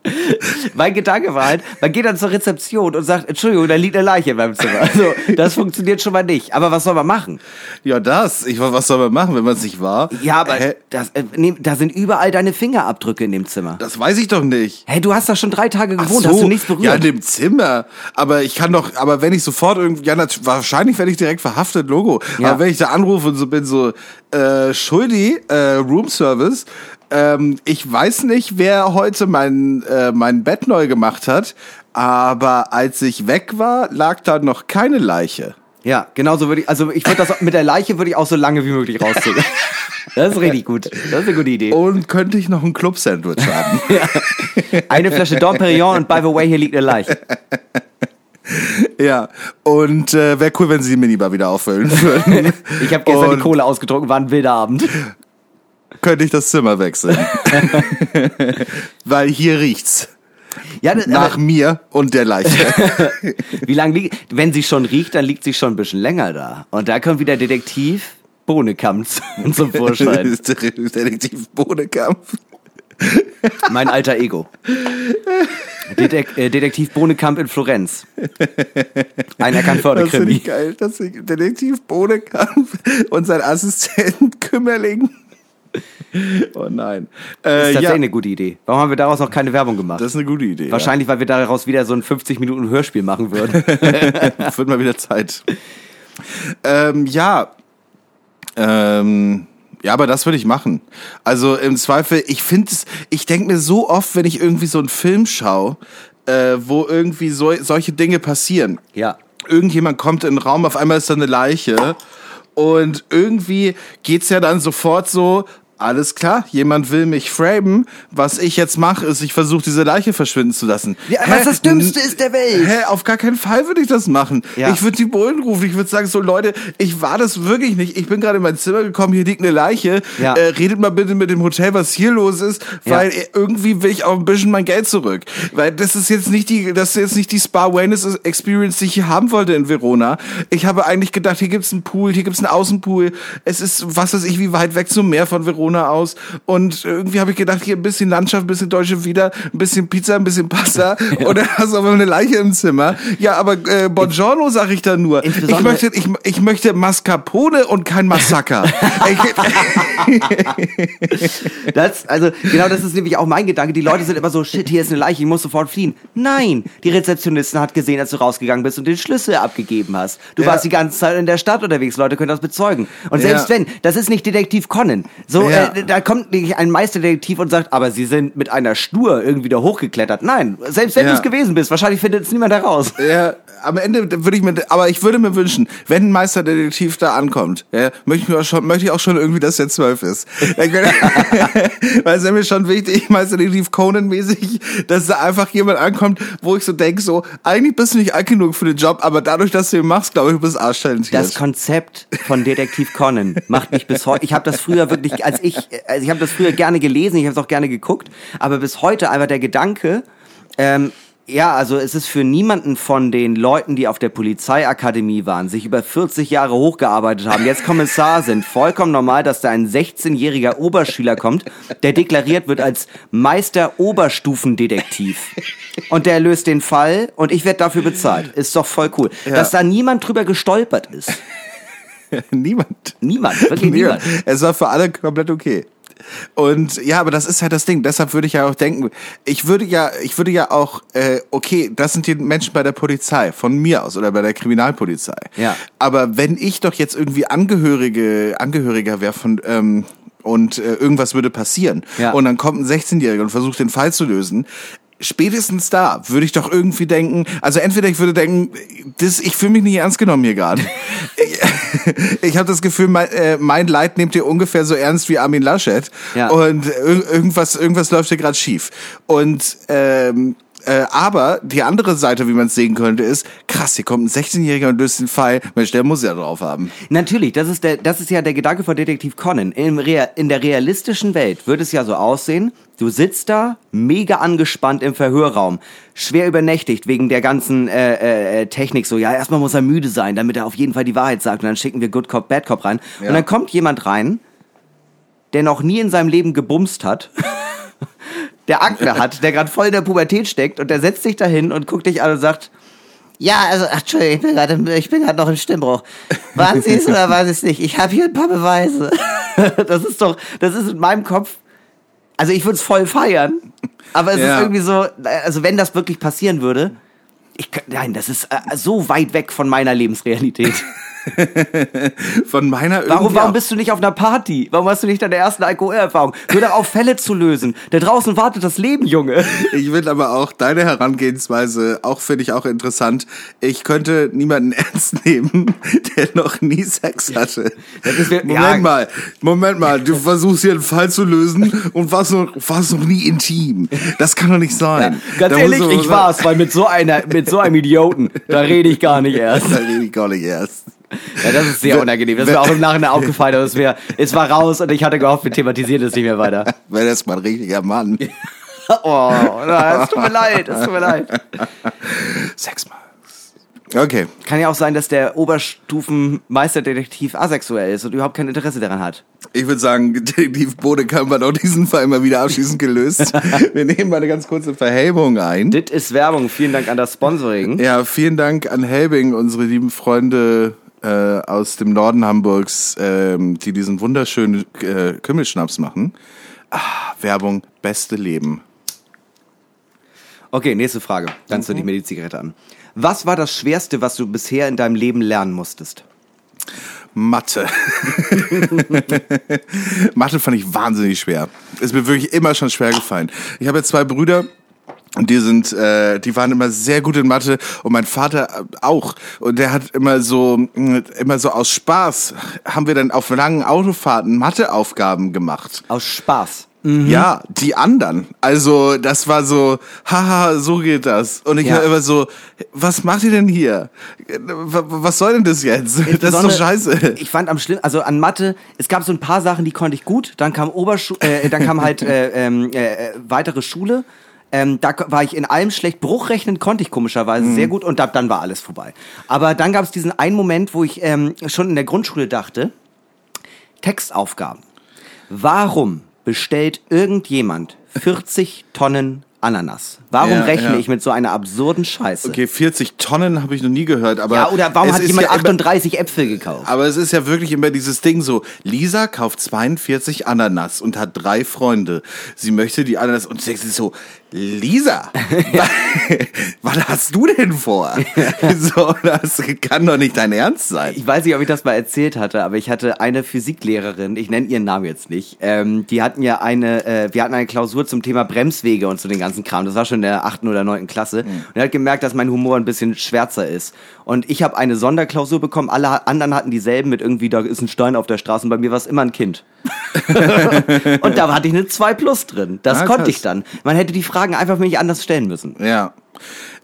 mein Gedanke war halt, man geht dann zur Rezeption und sagt, Entschuldigung, da liegt eine Leiche in meinem Zimmer. Also, das funktioniert schon mal nicht. Aber was soll man machen? ja, das. Ich, was soll man machen, wenn man es nicht war? Ja, aber das, äh, nee, da sind überall deine Fingerabdrücke in dem Zimmer. Das weiß ich doch nicht. Hey, du hast da schon drei Tage gewohnt, so, hast du nichts berührt? Ja, in dem Zimmer. Aber ich kann doch, aber wenn ich sofort irgendwie, ja, wahrscheinlich werde ich direkt verhaftet, Logo. Ja. Aber wenn ich da anrufe und so bin, so, äh, Schuldi, äh, Room Service, ähm, ich weiß nicht, wer heute mein, äh, mein Bett neu gemacht hat, aber als ich weg war, lag da noch keine Leiche. Ja, genau so würde ich, also ich würde das, mit der Leiche würde ich auch so lange wie möglich rausziehen. Das ist richtig gut. Das ist eine gute Idee. Und könnte ich noch ein Club-Sandwich haben? Eine Flasche Dom Perignon und by the way, hier liegt eine Leiche. ja. Und äh, wäre cool, wenn sie die Minibar wieder auffüllen würden. Ich habe gestern Und- die Kohle ausgetrunken, war ein wilder Abend. Könnte ich das Zimmer wechseln. Weil hier riecht's. Ja, das- Nach mir und der Leiche. wie lange liegt, wenn sie schon riecht, dann liegt sie schon ein bisschen länger da. Und da kommt wieder Detektiv Bohnekamp zum- Vorschein. Detektiv Bohnenkampf. Mein alter Ego. Detek äh, Detektiv Bohnekamp in Florenz. Ein Das finde ich geil. Das find ich, Detektiv Bohnenkampf und sein Assistent Kümmerling. Oh nein. Das Äh, ist tatsächlich ja, eine gute Idee. Warum haben wir daraus noch keine Werbung gemacht? das ist eine gute Idee. Wahrscheinlich, weil wir daraus wieder so ein 50 Minuten Hörspiel machen würden. Ja. Wird mal wieder Zeit. Ähm, ja. Ähm, ja, aber das würde ich machen. Also im Zweifel, ich finde es, ich denke mir so oft, wenn ich irgendwie so einen Film schaue, äh, wo irgendwie so, solche Dinge passieren. ja. Irgendjemand kommt in den Raum, auf einmal ist da eine Leiche und irgendwie geht's ja dann sofort so, alles klar, jemand will mich framen. Was ich jetzt mache, ist, ich versuche diese Leiche verschwinden zu lassen. Ja, was das Dümmste ist der Welt. Hä, auf gar keinen Fall würde ich das machen. Ja. Ich würde die Bullen rufen. Ich würde sagen, so Leute, ich war das wirklich nicht. Ich bin gerade in mein Zimmer gekommen, hier liegt eine Leiche. Ja. Äh, redet mal bitte mit dem Hotel, was hier los ist, Ja. weil äh, irgendwie will ich auch ein bisschen mein Geld zurück. Weil das ist jetzt nicht die, das ist jetzt nicht die Spa Wellness Experience, die ich hier haben wollte in Verona. Ich habe eigentlich gedacht, hier gibt's einen Pool, hier gibt's einen Außenpool. Es ist, was weiß ich, wie weit weg zum Meer von Verona. Mascarpone aus und irgendwie habe ich gedacht, hier ein bisschen Landschaft, ein bisschen deutsche Wieder, ein bisschen Pizza, ein bisschen Pasta und dann hast du aber eine Leiche im Zimmer. Ja, aber äh, Buongiorno sag ich dann nur. Ich möchte, ich, ich möchte Mascarpone und kein Massaker. Das, also, genau das ist nämlich auch mein Gedanke. Die Leute sind immer so, shit, hier ist eine Leiche, ich muss sofort fliehen. Nein, die Rezeptionistin hat gesehen, als du rausgegangen bist und den Schlüssel abgegeben hast. Du Ja. warst die ganze Zeit in der Stadt unterwegs, Leute können das bezeugen. Und Ja. selbst wenn, das ist nicht Detektiv Conan. So, Ja. äh, da kommt nicht ein Meisterdetektiv und sagt, aber sie sind mit einer Schnur irgendwie da hochgeklettert. Nein, selbst wenn Ja. du es gewesen bist, wahrscheinlich findet es niemand heraus. Ja, am Ende würde ich mir, aber ich würde mir wünschen, wenn ein Meisterdetektiv da ankommt, ja, möchte ich auch schon, möchte ich auch schon irgendwie, dass der zwölf ist. Weil es ist mir schon wichtig, Meisterdetektiv Conan-mäßig, dass da einfach jemand ankommt, wo ich so denke, so, eigentlich bist du nicht alt genug für den Job, aber dadurch, dass du ihn machst, glaube ich, du bist arschtalentiert. Das Konzept von Detektiv Conan macht mich bis heute. Ich habe das früher wirklich, als ich, also ich habe das früher gerne gelesen, ich habe es auch gerne geguckt, aber bis heute einfach der Gedanke, ähm, ja, also es ist für niemanden von den Leuten, die auf der Polizeiakademie waren, sich über 40 Jahre hochgearbeitet haben, jetzt Kommissar sind, vollkommen normal, dass da ein 16-jähriger Oberschüler kommt, der deklariert wird als Meister Oberstufendetektiv. Und der löst den Fall und ich werde dafür bezahlt. Ist doch voll cool. Dass da niemand drüber gestolpert ist. Niemand. Niemand, wirklich niemand. Es war für alle komplett okay. Und ja, aber das ist halt das Ding. Deshalb würde ich ja auch denken, ich würde ja, ich würde ja auch, äh, okay, das sind die Menschen bei der Polizei, von mir aus oder bei der Kriminalpolizei. Ja. Aber wenn ich doch jetzt irgendwie Angehörige, Angehöriger wäre von ähm, und äh, irgendwas würde passieren Ja. und dann kommt ein 16-Jähriger und versucht den Fall zu lösen, spätestens da würde ich doch irgendwie denken, also entweder ich würde denken, das, ich fühle mich nicht ernst genommen hier gerade. ich ich habe das Gefühl, mein, äh, mein Leid nehmt ihr ungefähr so ernst wie Armin Laschet Ja. und ir irgendwas, irgendwas läuft hier gerade schief. Und ähm, äh, aber die andere Seite, wie man es sehen könnte, ist, krass, hier kommt ein 16-Jähriger und löst den Fall. Mensch, der muss ja drauf haben. Natürlich, das ist, der, das ist ja der Gedanke von Detektiv Conan. Rea in der realistischen Welt würde es ja so aussehen, du sitzt da, mega angespannt im Verhörraum, schwer übernächtigt wegen der ganzen äh, äh, Technik. So, ja, erstmal muss er müde sein, damit er auf jeden Fall die Wahrheit sagt. Und dann schicken wir Good Cop, Bad Cop rein. Ja. Und dann kommt jemand rein, der noch nie in seinem Leben gebumst hat. der Akne hat, der gerade voll in der Pubertät steckt und der setzt sich dahin und guckt dich an und sagt, ja, also, ach, Entschuldigung, ich bin gerade ich bin gerade noch im Stimmbruch. Waren Sie es oder waren Sie es nicht? Ich habe hier ein paar Beweise. Das ist doch, das ist in meinem Kopf, also ich würde es voll feiern, aber es Ja. ist irgendwie so, also wenn das wirklich passieren würde, ich, nein, das ist äh, so weit weg von meiner Lebensrealität. Von meiner Warum, warum bist du nicht auf einer Party? Warum hast du nicht deine ersten Alkoholerfahrung? Nur darauf Fälle zu lösen. Da draußen wartet das Leben, Junge. Ich will aber auch deine Herangehensweise, auch finde ich auch interessant. Ich könnte niemanden ernst nehmen, der noch nie Sex hatte. Wir- Moment ja. mal, Moment mal, du versuchst hier einen Fall zu lösen und warst noch, warst noch nie intim. Das kann doch nicht sein. Ganz Da ehrlich, ich war's, weil mit so einer, mit so einem Idioten, da rede ich gar nicht erst. Da rede ich gar nicht erst. Ja, das ist sehr unangenehm. Das ist mir auch im Nachhinein aufgefallen, aber es, wär, es war raus und ich hatte gehofft, wir thematisieren das nicht mehr weiter. Wäre das mal ein richtiger Mann. Oh, es tut mir leid, es tut mir leid. Sex mal. Okay. Kann ja auch sein, dass der Oberstufen-Meisterdetektiv asexuell ist und überhaupt kein Interesse daran hat. Ich würde sagen, Detektiv Bodekamp hat auch diesen Fall mal wieder abschließend gelöst. Wir nehmen mal eine ganz kurze Verhebung ein. Dit ist Werbung. Vielen Dank an das Sponsoring. Ja, vielen Dank an Helbing, unsere lieben Freunde äh, aus dem Norden Hamburgs, ähm, die diesen wunderschönen äh, Kümmelschnaps machen. Ah, Werbung, beste Leben. Okay, nächste Frage. Dann zünde ich mir die Zigarette an. Was war das Schwerste, was du bisher in deinem Leben lernen musstest? Mathe. Mathe fand ich wahnsinnig schwer. Ist mir wirklich immer schon schwer gefallen. Ich habe jetzt zwei Brüder. Und die sind, äh, die waren immer sehr gut in Mathe und mein Vater auch. Und der hat immer so, mh, immer so aus Spaß haben wir dann auf langen Autofahrten Matheaufgaben gemacht. Aus Spaß. Ja, die anderen. Also das war so, haha, so geht das. Und ich Ja. war immer so, was macht ihr denn hier? Was soll denn das jetzt? Das ist doch scheiße. Ich fand am schlimmsten, also an Mathe, es gab so ein paar Sachen, die konnte ich gut. Dann kam Oberschu äh, dann kam halt äh, ähm, äh, äh, weitere Schule. Ähm, da war ich in allem schlecht. Bruchrechnen konnte ich komischerweise Mhm. sehr gut und ab dann war alles vorbei. Aber dann gab es diesen einen Moment, wo ich ähm, schon in der Grundschule dachte, Textaufgaben. Warum bestellt irgendjemand 40 Tonnen Ananas? Warum Ja, rechne ja. ich mit so einer absurden Scheiße? Okay, 40 Tonnen habe ich noch nie gehört, aber. ja, oder warum hat ist jemand ja immer- 38 Äpfel gekauft? Aber es ist ja wirklich immer dieses Ding so, Lisa kauft 42 Ananas und hat drei Freunde. Sie möchte die Ananas und denkt sich so, Lisa, was hast du denn vor? so, das kann doch nicht dein Ernst sein. Ich weiß nicht, ob ich das mal erzählt hatte, aber ich hatte eine Physiklehrerin, ich nenne ihren Namen jetzt nicht, ähm, die hatten ja eine, äh, wir hatten eine Klausur zum Thema Bremswege und so den ganzen Kram. Das war schon in der achten oder neunten Klasse. Und er hat gemerkt, dass mein Humor ein bisschen schwärzer ist. Und ich habe eine Sonderklausur bekommen, alle anderen hatten dieselben mit irgendwie, da ist ein Stein auf der Straße und bei mir war es immer ein Kind. und da hatte ich eine 2 plus drin. Das Ah, konnte ich dann. Man hätte die Fragen einfach für mich anders stellen müssen. Ja.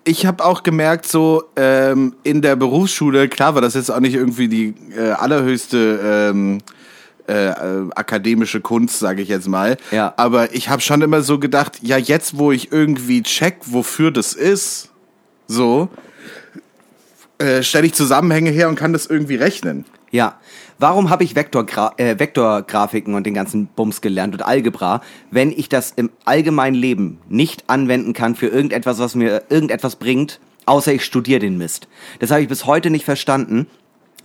Ich habe auch gemerkt, so ähm, in der Berufsschule, klar war das jetzt auch nicht irgendwie die äh, allerhöchste ähm, äh, äh, akademische Kunst, sage ich jetzt mal. Ja. Aber ich habe schon immer so gedacht, ja, jetzt wo ich irgendwie check, wofür das ist, so, äh, stelle ich Zusammenhänge her und kann das irgendwie rechnen. Ja. Warum habe ich Vektorgra äh, Vektorgrafiken und den ganzen Bums gelernt und Algebra, wenn ich das im allgemeinen Leben nicht anwenden kann für irgendetwas, was mir irgendetwas bringt, außer ich studiere den Mist? Das habe ich bis heute nicht verstanden.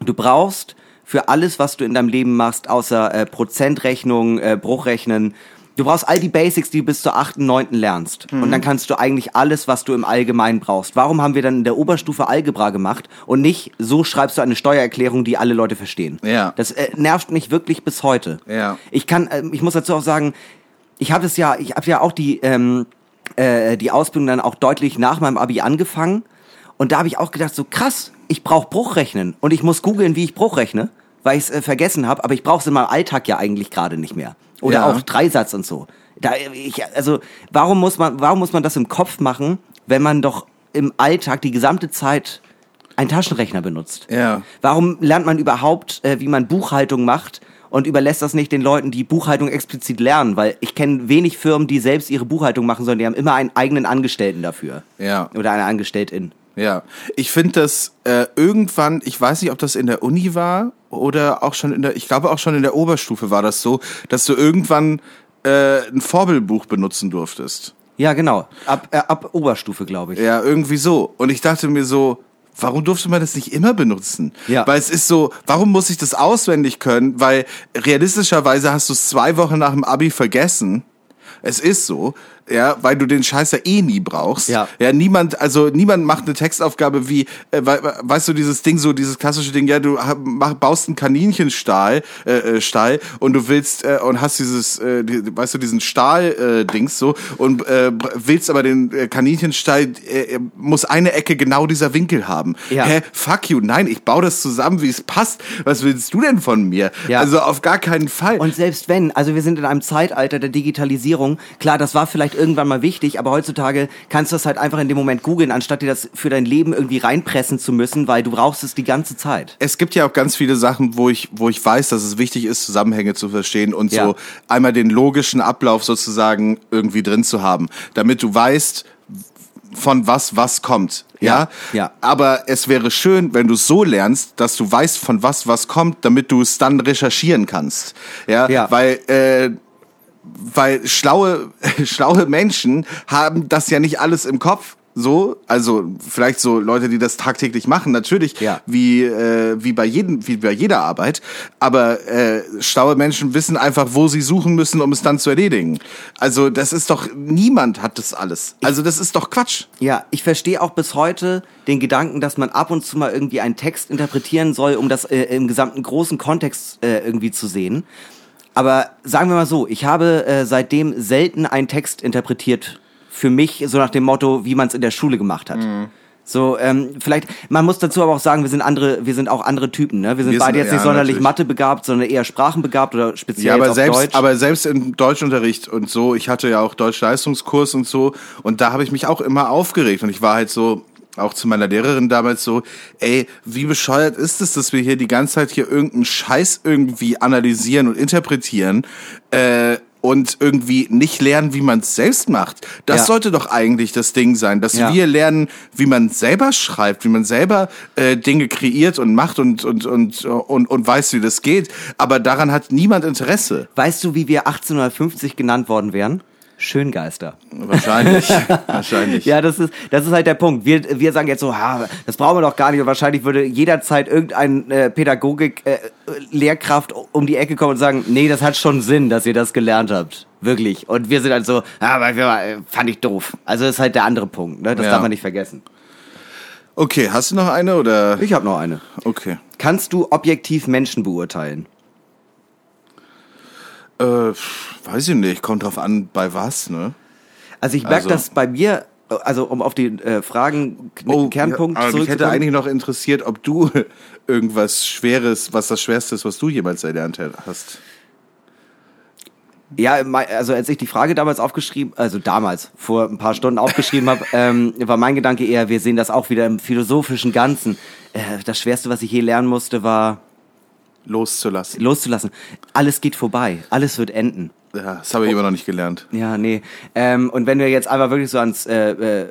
Du brauchst für alles, was du in deinem Leben machst, außer äh, Prozentrechnung, äh, Bruchrechnen, du brauchst all die Basics, die du bis zur achten, neunten lernst. Und dann kannst du eigentlich alles, was du im Allgemeinen brauchst. Warum haben wir dann in der Oberstufe Algebra gemacht und nicht so schreibst du eine Steuererklärung, die alle Leute verstehen? Ja. Das äh, nervt mich wirklich bis heute. Ja. Ich kann, äh, ich muss dazu auch sagen, ich habe es ja, ich habe ja auch die ähm, äh, die Ausbildung dann auch deutlich nach meinem Abi angefangen und da habe ich auch gedacht, so krass, ich brauche Bruchrechnen und ich muss googeln, wie ich Bruch rechne, weil ich es äh, vergessen habe, aber ich brauche es in meinem Alltag ja eigentlich gerade nicht mehr. Oder Ja. auch Dreisatz und so. Da, ich, also warum muss man, warum muss man das im Kopf machen, wenn man doch im Alltag die gesamte Zeit einen Taschenrechner benutzt? Ja. Warum lernt man überhaupt, äh, wie man Buchhaltung macht und überlässt das nicht den Leuten, die Buchhaltung explizit lernen? Weil ich kenne wenig Firmen, die selbst ihre Buchhaltung machen, sondern die haben immer einen eigenen Angestellten dafür. Ja. Oder eine Angestelltin. Ja, ich finde das äh, irgendwann, ich weiß nicht, ob das in der Uni war oder auch schon in der, ich glaube auch schon in der Oberstufe war das so, dass du irgendwann äh, ein Vorbildbuch benutzen durftest. Ja, genau. Ab, äh, ab Oberstufe, glaube ich. Ja, irgendwie so. Und ich dachte mir so, warum durfte man das nicht immer benutzen? Ja. Weil es ist so, warum muss ich das auswendig können? Weil realistischerweise hast du es zwei Wochen nach dem Abi vergessen. Es ist so, ja, weil du den Scheiß ja eh nie brauchst. Ja. Ja, niemand, also niemand macht eine Textaufgabe wie, äh, we, we- weißt du, dieses Ding, so dieses klassische Ding, ja, du mach, baust einen Kaninchenstall, äh, äh, Stall und du willst äh, und hast dieses, äh, die, weißt du, diesen Stahl äh, Dings so und äh, willst aber den äh, Kaninchenstall äh, muss eine Ecke genau dieser Winkel haben. Ja. Hä, fuck you, nein, ich baue das zusammen, wie es passt. Was willst du denn von mir? Ja. Also auf gar keinen Fall. Und selbst wenn, also wir sind in einem Zeitalter der Digitalisierung, klar, das war vielleicht irgendwann mal wichtig, aber heutzutage kannst du das halt einfach in dem Moment googeln, anstatt dir das für dein Leben irgendwie reinpressen zu müssen, weil du brauchst es die ganze Zeit. es gibt ja auch ganz viele Sachen, wo ich, wo ich weiß, dass es wichtig ist, Zusammenhänge zu verstehen und Ja. so einmal den logischen Ablauf sozusagen irgendwie drin zu haben, damit du weißt, von was was kommt. Ja? Ja, ja. Aber es wäre schön, wenn du so lernst, dass du weißt, von was was kommt, damit du es dann recherchieren kannst. Ja, Ja. weil äh, weil schlaue, schlaue Menschen haben das ja nicht alles im Kopf. So, also vielleicht so Leute, die das tagtäglich machen, natürlich, Ja. wie äh, wie bei jedem, wie bei jeder Arbeit. Aber äh, schlaue Menschen wissen einfach, wo sie suchen müssen, um es dann zu erledigen. Also das ist doch niemand hat das alles. Also das ist doch Quatsch. Ja, ich verstehe auch bis heute den Gedanken, dass man ab und zu mal irgendwie einen Text interpretieren soll, um das äh, im gesamten großen Kontext äh, irgendwie zu sehen. Aber sagen wir mal so, ich habe äh, seitdem selten einen Text interpretiert für mich, so nach dem Motto, wie man es in der Schule gemacht hat. So, ähm, vielleicht, man muss dazu aber auch sagen, wir sind andere, wir sind auch andere Typen, ne? Wir sind Wir beide sind- jetzt nicht ja, sonderlich natürlich. Mathe begabt, sondern eher Sprachenbegabt oder speziell Ja, aber auf selbst, Deutsch. aber selbst im Deutschunterricht und so, ich hatte ja auch Deutsch-Leistungskurs und so, und da habe ich mich auch immer aufgeregt und ich war halt so, auch zu meiner Lehrerin damals so, ey, wie bescheuert ist es, dass wir hier die ganze Zeit hier irgendeinen Scheiß irgendwie analysieren und interpretieren, äh, und irgendwie nicht lernen, wie man es selbst macht. Das Ja. sollte doch eigentlich das Ding sein, dass Ja. wir lernen, wie man selber schreibt, wie man selber äh, Dinge kreiert und macht und, und, und, und, und weiß, wie das geht. Aber daran hat niemand Interesse. Weißt du, wie wir 1850 genannt worden wären? Schöngeister. Wahrscheinlich. Wahrscheinlich. Ja, das ist, das ist halt der Punkt. Wir, wir sagen jetzt so, ha, das brauchen wir doch gar nicht. Und wahrscheinlich würde jederzeit irgendein äh, Pädagogik-Lehrkraft um die Ecke kommen und sagen, nee, das hat schon Sinn, dass ihr das gelernt habt. Wirklich. Und wir sind halt so, ah, aber äh, fand ich doof. Also das ist halt der andere Punkt. Ne? Das Ja. darf man nicht vergessen. Okay, hast du noch eine oder? Ich habe noch eine. Okay. Kannst du objektiv Menschen beurteilen? Äh, weiß ich nicht, kommt drauf an, bei was, ne? Also ich merke Also- das bei mir, also um auf die äh, Fragen, Kernpunkt Oh, ja, aber mich hätte eigentlich noch interessiert, ob du irgendwas Schweres, was das Schwerste ist, was du jemals erlernt hast. Ja, also als ich die Frage damals aufgeschrieben, also damals, vor ein paar Stunden aufgeschrieben habe, ähm, war mein Gedanke eher, wir sehen das auch wieder im philosophischen Ganzen. Äh, das Schwerste, was ich je lernen musste, war Loszulassen. loszulassen. Alles geht vorbei, alles wird enden. Ja, das habe ich immer noch nicht gelernt. Ja, nee. Ähm, und wenn wir jetzt einfach wirklich so ans äh, äh,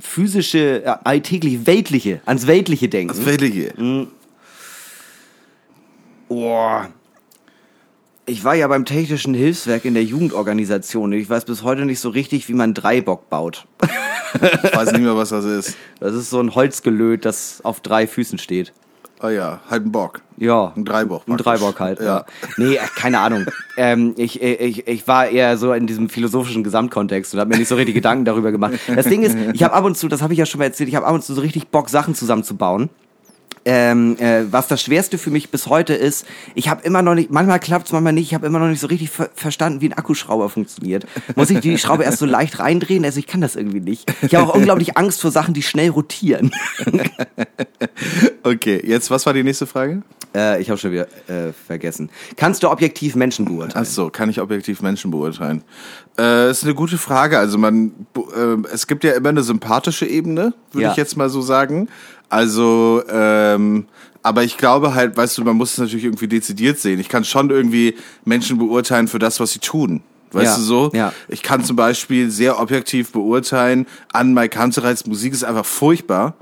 physische, äh, alltäglich weltliche, ans weltliche denken. Das Weltige. Boah. Ich war ja beim Technischen Hilfswerk in der Jugendorganisation. Ich weiß bis heute nicht so richtig, wie man Dreibock baut. Ich weiß nicht mehr, was das ist. Das ist so ein Holzgelöt, das auf drei Füßen steht. Ah ja, halt ein Bock. Ja. Ein Dreibock Ein. Dreibock halt, ja. Ja. Nee, keine Ahnung. ähm, ich, ich, ich war eher so in diesem philosophischen Gesamtkontext und habe mir nicht so richtig Gedanken darüber gemacht. Das Ding ist, ich habe ab und zu, das habe ich ja schon mal erzählt, ich habe ab und zu so richtig Bock, Sachen zusammenzubauen. Ähm, äh, was das Schwerste für mich bis heute ist, ich habe immer noch nicht, manchmal klappt's, manchmal nicht, ich habe immer noch nicht so richtig ver verstanden, wie ein Akkuschrauber funktioniert. Muss ich die Schraube erst so leicht reindrehen? Also ich kann das irgendwie nicht. Ich habe auch unglaublich Angst vor Sachen, die schnell rotieren. Okay, jetzt, was war die nächste Frage? Äh, ich habe schon wieder äh, vergessen. Kannst du objektiv Menschen beurteilen? Ach so, kann ich objektiv Menschen beurteilen? Äh, ist eine gute Frage. Also man, äh, es gibt ja immer eine sympathische Ebene, würde Ja. ich jetzt mal so sagen. Also, ähm, aber ich glaube halt, weißt du, man muss es natürlich irgendwie dezidiert sehen. Ich kann schon irgendwie Menschen beurteilen für das, was sie tun. Weißt Ja, du so? ja. Ich kann zum Beispiel sehr objektiv beurteilen, an Mike Kantereits Musik ist einfach furchtbar.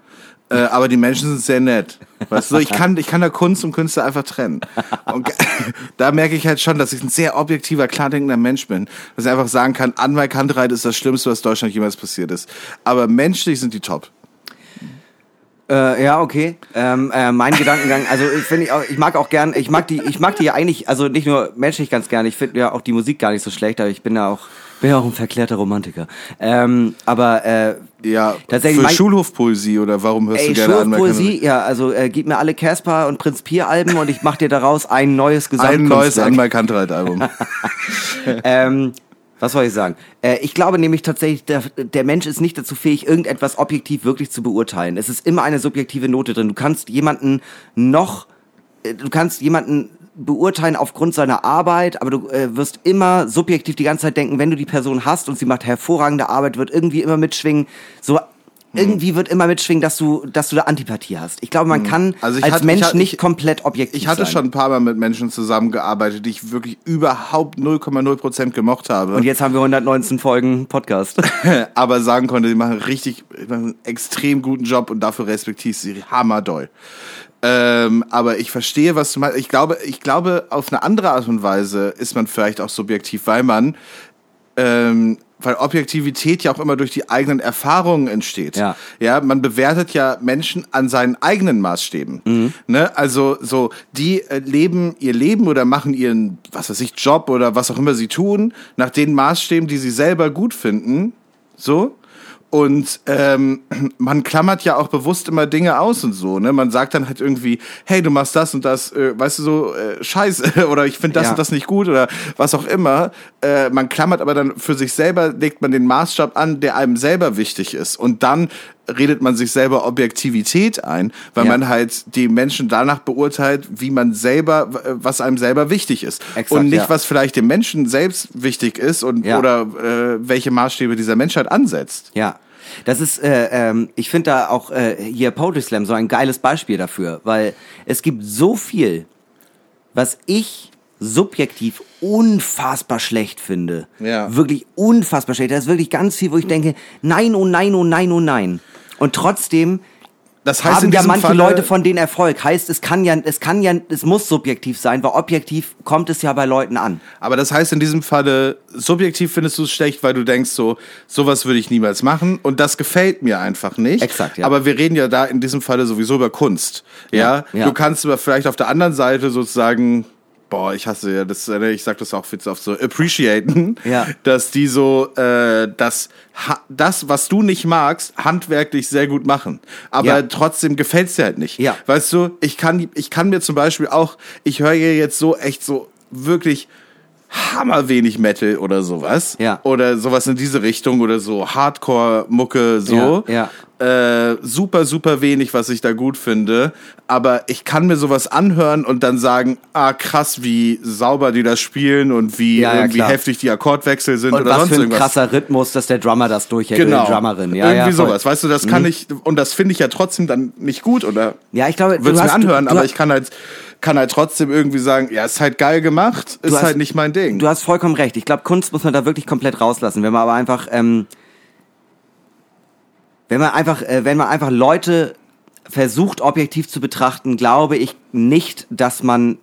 Äh, aber die Menschen sind sehr nett. Weißt du, ich kann, ich kann da Kunst und Künstler einfach trennen. Und da merke ich halt schon, dass ich ein sehr objektiver, klar denkender Mensch bin. Dass ich einfach sagen kann, an Mike Kantereit ist das Schlimmste, was Deutschland jemals passiert ist. Aber menschlich sind die top. Äh, ja, okay. Ähm, äh, mein Gedankengang, also ich finde ich auch, ich mag auch gern, ich mag die, ich mag die ja eigentlich, also nicht nur menschlich ganz gern, ich finde ja auch die Musik gar nicht so schlecht, aber ich bin ja auch, bin ja auch ein verklärter Romantiker. Ähm, aber äh, Ja, Tatsächlich für Schulhofpoesie oder warum hörst ey, du gerne Schulpoesie, ja, also äh, gib mir alle Casper und Prinz Pier Alben und ich mach dir daraus ein neues Kantereit? Ein neues Gesamtkunstwerk. an Mike Kantereit Album. ähm, was soll ich sagen? Äh, ich glaube nämlich tatsächlich, der, der Mensch ist nicht dazu fähig, irgendetwas objektiv wirklich zu beurteilen. Es ist immer eine subjektive Note drin. Du kannst jemanden noch, äh, du kannst jemanden beurteilen aufgrund seiner Arbeit, aber du äh, wirst immer subjektiv die ganze Zeit denken, wenn du die Person hast und sie macht hervorragende Arbeit, wird irgendwie immer mitschwingen, so irgendwie wird immer mitschwingen, dass du, dass du da Antipathie hast. Ich glaube, man kann Also als hatte- Mensch hatte- nicht ich- komplett objektiv Ich hatte sein. schon ein paar Mal mit Menschen zusammengearbeitet, die ich wirklich überhaupt 0,0% gemocht habe. und jetzt haben wir 119 Folgen Podcast. aber sagen konnte, die machen richtig machen einen extrem guten Job und dafür respektiere ich sie hammerdoll. Ähm, aber ich verstehe, was du meinst. Ich glaube, ich glaube, auf eine andere Art und Weise ist man vielleicht auch subjektiv, weil man, ähm, weil Objektivität ja auch immer durch die eigenen Erfahrungen entsteht. Ja. Ja, man bewertet ja Menschen an seinen eigenen Maßstäben. Mhm. Ne? Also so, die äh, leben ihr Leben oder machen ihren, was weiß ich, Job oder was auch immer sie tun, nach den Maßstäben, die sie selber gut finden. So. Und ähm, man klammert ja auch bewusst immer Dinge aus und so, ne? Man sagt dann halt irgendwie, hey, du machst das und das, äh, weißt du so, äh, scheiße, oder ich finde das Ja. und das nicht gut oder was auch immer. Äh, man klammert aber dann für sich selber, legt man den Maßstab an, der einem selber wichtig ist. Und dann redet man sich selber Objektivität ein, weil Ja. man halt die Menschen danach beurteilt, wie man selber, äh, was einem selber wichtig ist. Exakt, und nicht, ja. was vielleicht dem Menschen selbst wichtig ist und Ja. oder äh, welche Maßstäbe dieser Menschheit ansetzt. Ja. Das ist, äh, ähm, ich finde da auch äh, hier Poetry Slam so ein geiles Beispiel dafür, weil es gibt so viel, was ich subjektiv unfassbar schlecht finde. Ja. Wirklich unfassbar schlecht. Da ist wirklich ganz viel, wo ich denke, nein, oh nein, oh nein, oh nein. Und trotzdem Das heißt, haben ja manche Falle, Leute von denen Erfolg. Heißt, es kann ja, es kann ja, es muss subjektiv sein, weil objektiv kommt es ja bei Leuten an. Aber das heißt in diesem Falle, subjektiv findest du es schlecht, weil du denkst so, sowas würde ich niemals machen und das gefällt mir einfach nicht. Exakt, ja. Aber wir reden ja da in diesem Falle sowieso über Kunst. Ja, ja. du kannst aber vielleicht auf der anderen Seite sozusagen Boah, ich hasse ja das, äh, ich sag das auch jetzt oft so, appreciaten, Ja. dass die so äh, das, ha- das, was du nicht magst, handwerklich sehr gut machen. Aber Ja. trotzdem gefällt's dir halt nicht. Ja. Weißt du, ich kann, ich kann mir zum Beispiel auch, ich höre jetzt so echt so wirklich hammerwenig Metal oder sowas. Ja. Oder sowas in diese Richtung oder so Hardcore-Mucke so. Ja, Äh, super, super wenig, was ich da gut finde. Aber ich kann mir sowas anhören und dann sagen, ah krass, wie sauber die das spielen und wie Ja, ja, irgendwie klar. heftig die Akkordwechsel sind Und oder was sonst für ein irgendwas. krasser Rhythmus, dass der Drummer das durchhält Genau. oder die Drummerin. Ja, Irgendwie ja. Mhm. sowas. Weißt du, das kann ich, und das finde ich ja trotzdem dann nicht gut oder Ja, ich glaube, würde es mir anhören, du, aber du, ich kann halt, kann halt trotzdem irgendwie sagen, ja, ist halt geil gemacht, ist hast- halt nicht mein Ding. Du hast vollkommen recht. Ich glaube, Kunst muss man da wirklich komplett rauslassen. Wenn man aber einfach, ähm, wenn man einfach, äh, wenn man einfach Leute versucht, objektiv zu betrachten, glaube ich nicht, dass man,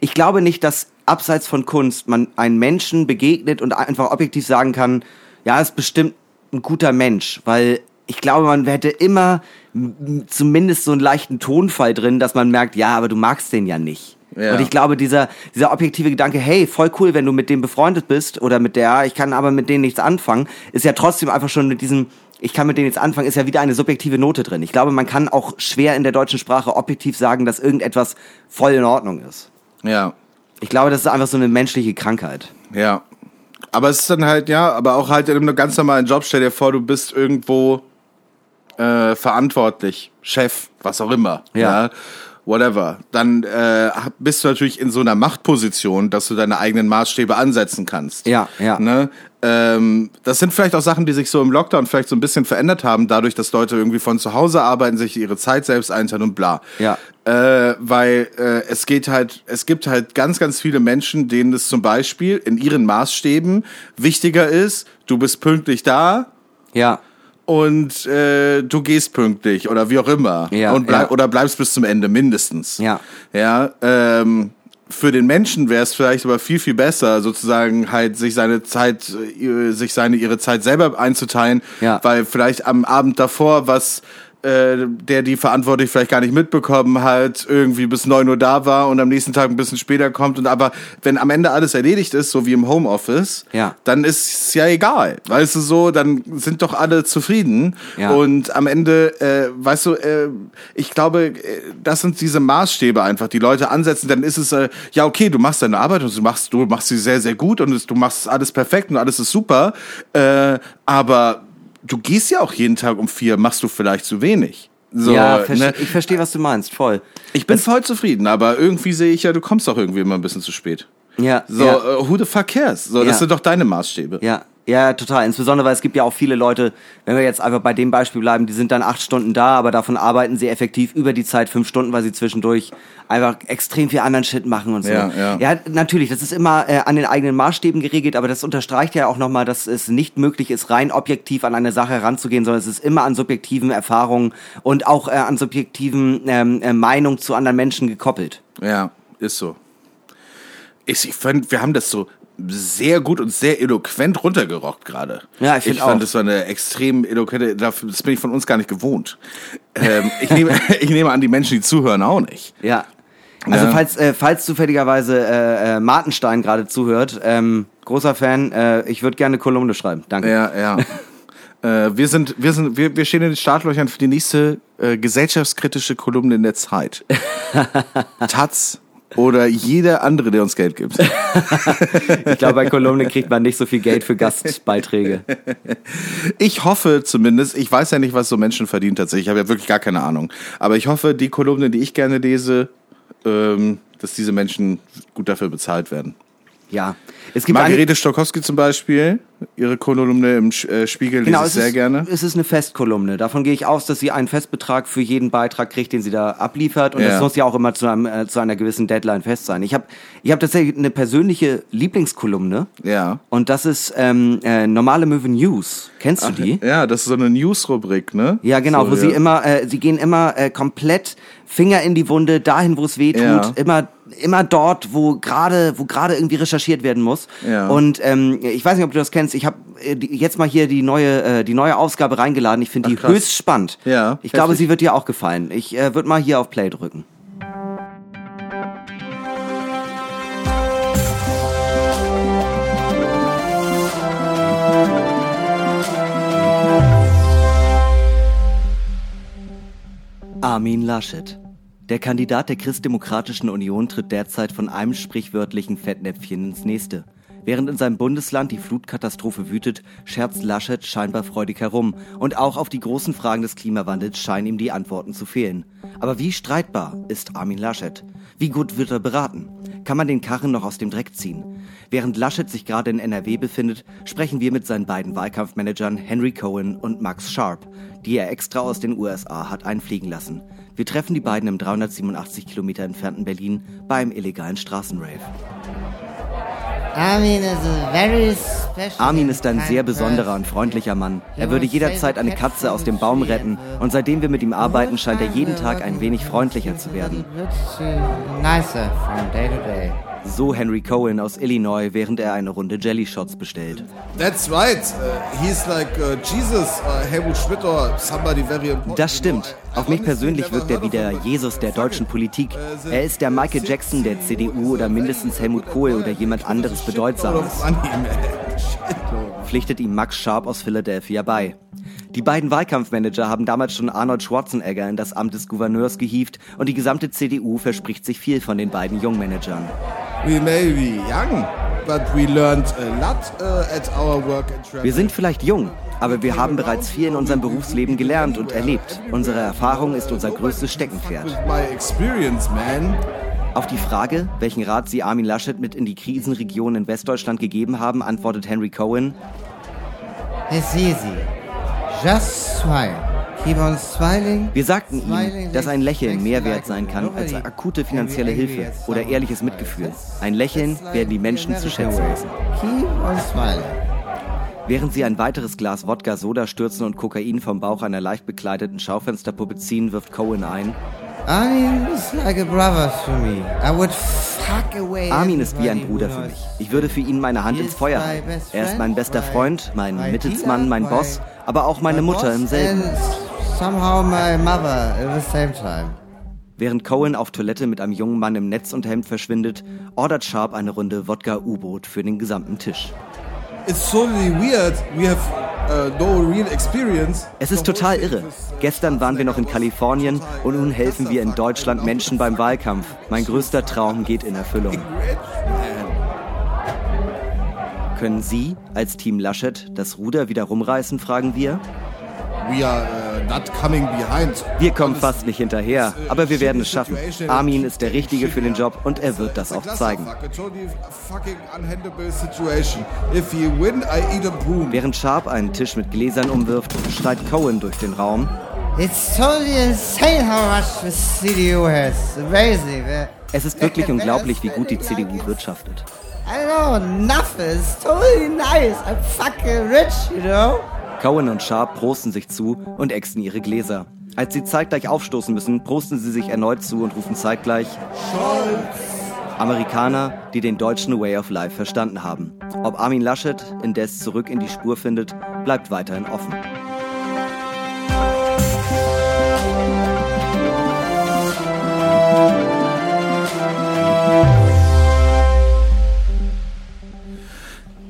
ich glaube nicht, dass abseits von Kunst man einen Menschen begegnet und einfach objektiv sagen kann, ja, ist bestimmt ein guter Mensch, weil ich glaube, man hätte immer zumindest so einen leichten Tonfall drin, dass man merkt, ja, aber du magst den ja nicht. Ja. Und ich glaube, dieser, dieser objektive Gedanke, hey, voll cool, wenn du mit dem befreundet bist oder mit der, ich kann aber mit denen nichts anfangen, ist ja trotzdem einfach schon mit diesem, ich kann mit denen nichts anfangen, ist ja wieder eine subjektive Note drin. Ich glaube, man kann auch schwer in der deutschen Sprache objektiv sagen, dass irgendetwas voll in Ordnung ist. ja. Ich glaube, das ist einfach so eine menschliche Krankheit. Ja. Aber es ist dann halt, ja, aber auch halt in einem ganz normalen Job. Stell dir vor, du bist irgendwo äh, verantwortlich, Chef, was auch immer. Ja. whatever. Dann äh, bist du natürlich in so einer Machtposition, dass du deine eigenen Maßstäbe ansetzen kannst. Ja, ja. Ne? Ähm, das sind vielleicht auch Sachen, die sich so im Lockdown vielleicht so ein bisschen verändert haben, dadurch, dass Leute irgendwie von zu Hause arbeiten, sich ihre Zeit selbst einteilen und bla. Ja. Äh, weil äh, es geht halt, es gibt halt ganz, ganz viele Menschen, denen es zum Beispiel in ihren Maßstäben wichtiger ist, du bist pünktlich da Ja, und äh, du gehst pünktlich oder wie auch immer. Ja, und bleib, ja. Oder bleibst bis zum Ende mindestens. Ja. Ja, ähm, für den Menschen wäre es vielleicht aber viel, viel besser, sozusagen halt sich seine Zeit, äh, sich seine, ihre Zeit selber einzuteilen, Ja. weil vielleicht am Abend davor was äh, der die verantwortlich vielleicht gar nicht mitbekommen hat, irgendwie bis neun Uhr da war und am nächsten Tag ein bisschen später kommt und aber wenn am Ende alles erledigt ist, so wie im Homeoffice, Ja. dann ist es ja egal. Weißt du so, dann sind doch alle zufrieden. Ja. Und am Ende, äh, weißt du, äh, ich glaube, äh, das sind diese Maßstäbe einfach, die Leute ansetzen, dann ist es, äh, ja, okay, du machst deine Arbeit und du machst, du machst sie sehr, sehr gut und es, du machst alles perfekt und alles ist super. Äh, aber du gehst ja auch jeden Tag um vier, machst du vielleicht zu wenig. So, ja verste ne? ich verstehe, was du meinst, voll. Ich bin voll zufrieden, aber irgendwie sehe ich ja, du kommst doch irgendwie immer ein bisschen zu spät. Ja, So, ja. äh, who the fuck cares? So, Ja. das sind doch deine Maßstäbe. Ja, ja, total. Insbesondere, weil es gibt ja auch viele Leute, wenn wir jetzt einfach bei dem Beispiel bleiben, die sind dann acht Stunden da, aber davon arbeiten sie effektiv über die Zeit fünf Stunden, weil sie zwischendurch einfach extrem viel anderen Shit machen und so. Ja, ja. ja natürlich, das ist immer äh, an den eigenen Maßstäben geregelt, aber das unterstreicht ja auch nochmal, dass es nicht möglich ist, rein objektiv an eine Sache heranzugehen, sondern es ist immer an subjektiven Erfahrungen und auch äh, an subjektiven ähm, äh, Meinungen zu anderen Menschen gekoppelt. Ja, ist so. Ich, ich fand, wir haben das so sehr gut und sehr eloquent runtergerockt gerade. Ja, ich Ich fand, auch. das war eine extrem eloquente, das bin ich von uns gar nicht gewohnt. ähm, ich, nehme, ich nehme an, die Menschen, die zuhören, auch nicht. Ja. Also Ja. falls, äh, falls zufälligerweise äh, äh, Martenstein gerade zuhört, ähm, großer Fan, äh, ich würde gerne eine Kolumne schreiben. Danke. Ja, ja. äh, wir sind, wir sind, wir, wir stehen in den Startlöchern für die nächste äh, gesellschaftskritische Kolumne in der Zeit. Taz oder jeder andere, der uns Geld gibt. Ich glaube, bei Kolumne kriegt man nicht so viel Geld für Gastbeiträge. Ich hoffe zumindest, ich weiß ja nicht, was so Menschen verdienen tatsächlich, ich habe ja wirklich gar keine Ahnung. Aber ich hoffe, die Kolumne, die ich gerne lese, ähm, dass diese Menschen gut dafür bezahlt werden. Ja. Es gibt Margarete Stokowski zum Beispiel, ihre Kolumne im äh, Spiegel genau, lese es ich sehr ist, gerne. Es ist eine Festkolumne. Davon gehe ich aus, dass sie einen Festbetrag für jeden Beitrag kriegt, den sie da abliefert. Und Ja. das muss ja auch immer zu, einem, äh, zu einer gewissen Deadline fest sein. Ich habe ich hab tatsächlich eine persönliche Lieblingskolumne. Ja. Und das ist ähm, äh, Normale Möwe News. Kennst du die? Ja, das ist so eine News-Rubrik, ne? Ja, genau, so, wo sie ja. immer, äh, sie gehen immer äh, komplett Finger in die Wunde, dahin, wo es weh tut, Ja. immer, immer dort, wo gerade, wo gerade irgendwie recherchiert werden muss. Ja. Und ähm, ich weiß nicht, ob du das kennst. Ich habe äh, jetzt mal hier die neue, äh, die neue Ausgabe reingeladen. Ich finde die krass. höchst spannend. Ja, Ich glaube, heftig. sie wird dir auch gefallen. Ich äh, würde mal hier auf Play drücken. Armin Laschet. Der Kandidat der Christdemokratischen Union tritt derzeit von einem sprichwörtlichen Fettnäpfchen ins nächste. Während in seinem Bundesland die Flutkatastrophe wütet, scherzt Laschet scheinbar freudig herum. Und auch auf die großen Fragen des Klimawandels scheinen ihm die Antworten zu fehlen. Aber wie streitbar ist Armin Laschet? Wie gut wird er beraten? Kann man den Karren noch aus dem Dreck ziehen? Während Laschet sich gerade in NRW befindet, sprechen wir mit seinen beiden Wahlkampfmanagern Henry Cohen und Max Sharp, die er extra aus den USA hat einfliegen lassen. Wir treffen die beiden im 387 Kilometer entfernten Berlin beim illegalen Straßenrave. Armin is Armin ist ein sehr besonderer und freundlicher Mann. Er würde jederzeit eine Katze aus dem Baum retten und seitdem wir mit ihm arbeiten, scheint er jeden Tag ein wenig freundlicher zu werden. Nicer from day to day. So Henry Cohen aus Illinois, während er eine Runde Jelly Shots bestellt. That's right. Uh, he's like uh, Jesus, uh, Helmut Schmidt or somebody very important. Das stimmt. Auf mich persönlich wirkt er wie der Jesus der deutschen Politik. Er ist der Michael Jackson der CDU oder mindestens Helmut Kohl oder jemand anderes Bedeutsames. Pflichtet ihm Max Sharp aus Philadelphia bei. Die beiden Wahlkampfmanager haben damals schon Arnold Schwarzenegger in das Amt des Gouverneurs gehievt und die gesamte CDU verspricht sich viel von den beiden Jungmanagern. We may be young, but we learned a lot uh, at our work and travel. Wir sind vielleicht jung, aber wir haben bereits viel in unserem Berufsleben gelernt und erlebt. Unsere Erfahrung ist unser größtes Steckenpferd. Auf die Frage, welchen Rat sie Armin Laschet mit in die Krisenregion in Westdeutschland gegeben haben, antwortet Henry Cohen, It's easy. Just smile. Wir sagten ihm, dass ein Lächeln mehr wert sein kann als akute finanzielle Hilfe oder ehrliches Mitgefühl. Ein Lächeln werden die Menschen zu schätzen wissen. Während sie ein weiteres Glas Wodka, Soda stürzen und Kokain vom Bauch einer leicht bekleideten Schaufensterpuppe ziehen, wirft Cohen ein. Armin is like a brother to me. I would fuck away Armin ist wie ein Bruder für mich. Ich würde für ihn meine Hand ins Feuer halten. Er ist mein bester Freund, mein Mittelsmann, mein Boss, aber auch meine Mutter im selben. And somehow my mother at the same time. Während Cohen auf Toilette mit einem jungen Mann im Netzunterhemd verschwindet, ordert Sharp eine Runde Wodka-U-Boot für den gesamten Tisch. It's totally weird. We have experience. Es ist total irre. Gestern waren wir noch in Kalifornien und nun helfen wir in Deutschland Menschen beim Wahlkampf. Mein größter Traum geht in Erfüllung. Können Sie als Team Laschet das Ruder wieder rumreißen, fragen wir? We are uh. Wir kommen fast nicht hinterher, aber wir werden es schaffen. Armin ist der Richtige für den Job und er wird das auch zeigen. Während Sharp einen Tisch mit Gläsern umwirft, schreit Cohen durch den Raum. It's totally insane how much the CDU has. Amazing. man. Es ist wirklich unglaublich, wie gut die CDU wirtschaftet. I don't know, nothing. It's totally nice. I'm fucking rich, you know? Cohen und Sharp prosten sich zu und ächzen ihre Gläser. Als sie zeitgleich aufstoßen müssen, prosten sie sich erneut zu und rufen zeitgleich Amerikaner, die den deutschen Way of Life verstanden haben. Ob Armin Laschet indes zurück in die Spur findet, bleibt weiterhin offen.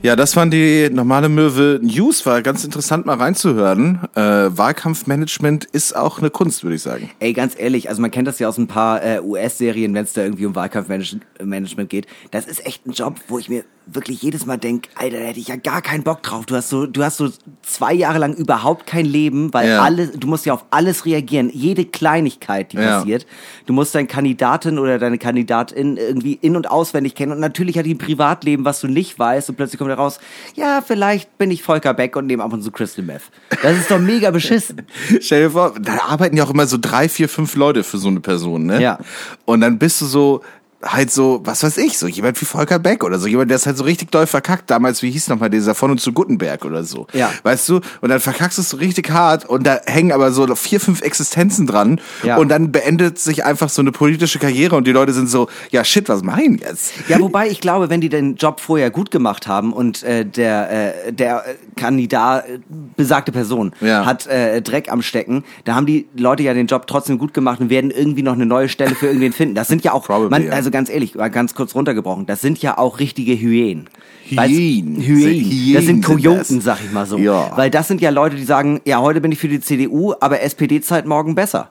Ja, das waren die normale Möwe News. War ganz interessant mal reinzuhören. Äh, Wahlkampfmanagement ist auch eine Kunst, würde ich sagen. Ey, ganz ehrlich, also man kennt das ja aus ein paar äh, US-Serien, wenn es da irgendwie um Wahlkampfmanagement geht. Das ist echt ein Job, wo ich mir wirklich jedes Mal denk, Alter, da hätte ich ja gar keinen Bock drauf. Du hast so, du hast so zwei Jahre lang überhaupt kein Leben, weil Ja. alle, du musst ja auf alles reagieren. Jede Kleinigkeit, die Ja. passiert. Du musst deinen Kandidatin oder deine Kandidatin irgendwie in- und auswendig kennen. Und natürlich hat die ein Privatleben, was du nicht weißt. Und plötzlich kommt raus, ja, vielleicht bin ich Volker Beck und nehme ab und zu Crystal Meth. Das ist doch mega beschissen. Stell dir vor, da arbeiten ja auch immer so drei, vier, fünf Leute für so eine Person, ne? Ja. Und dann bist du so, halt so, was weiß ich, so jemand wie Volker Beck oder so jemand, der ist halt so richtig doll verkackt. Damals, wie hieß nochmal dieser von und zu Gutenberg oder so. Ja. Weißt du? Und dann verkackst du es so richtig hart und da hängen aber so vier, fünf Existenzen dran. Ja. Und dann beendet sich einfach so eine politische Karriere und die Leute sind so, ja shit, was machen jetzt? Ja, wobei ich glaube, wenn die den Job vorher gut gemacht haben und äh, der, äh, der Kandidat, äh, besagte Person, Ja. hat äh, Dreck am Stecken, da haben die Leute ja den Job trotzdem gut gemacht und werden irgendwie noch eine neue Stelle für irgendwen finden. Das sind ja auch, Probably, man, ja. Also ganz ehrlich, ganz kurz runtergebrochen, das sind ja auch richtige Hyänen. Hyänen. Hyänen. Das sind sind Kojoten, das. sag ich mal so. Ja. Weil das sind ja Leute, die sagen, ja, heute bin ich für die CDU, aber SPD-Zeit morgen besser.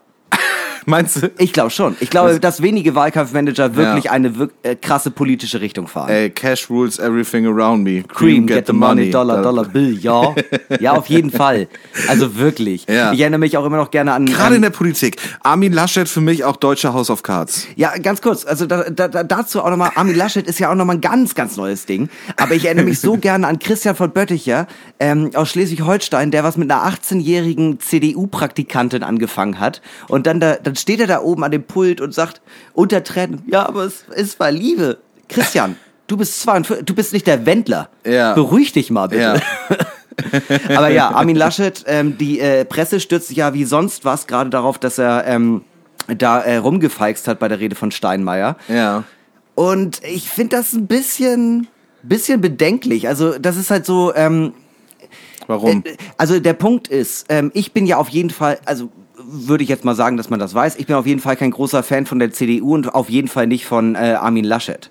Meinst du? Ich glaube schon. Ich glaube, dass wenige Wahlkampfmanager wirklich Ja. eine wirk äh, krasse politische Richtung fahren. Ey, Cash rules everything around me. Cream, get, the money, Dollar, Dollar Bill, ja. Ja, auf jeden Fall. Also wirklich. Ja. Ich erinnere mich auch immer noch gerne an. Gerade in an der Politik. Armin Laschet für mich auch deutscher House of Cards. ja, ganz kurz, also da, da, dazu auch nochmal, Armin Laschet ist ja auch nochmal ein ganz, ganz neues Ding. Aber ich erinnere mich so gerne an Christian von Bötticher ähm, aus Schleswig-Holstein, der was mit einer 18-jährigen CDU-Praktikantin angefangen hat. Und dann, da, dann steht er da oben an dem Pult und sagt unter Tränen, ja, aber es, es war Liebe. Christian, du bist 42, du bist nicht der Wendler. Ja. Beruhig dich mal bitte. Ja. Aber ja, Armin Laschet, ähm, die äh, Presse stürzt sich ja wie sonst was gerade darauf, dass er ähm, da äh, rumgefeixt hat bei der Rede von Steinmeier. Ja. Und ich finde das ein bisschen, bisschen bedenklich. Also das ist halt so, ähm, Warum? äh, also der Punkt ist, ähm, ich bin ja auf jeden Fall, also würde ich jetzt mal sagen, dass man das weiß, ich bin auf jeden Fall kein großer Fan von der CDU und auf jeden Fall nicht von äh, Armin Laschet.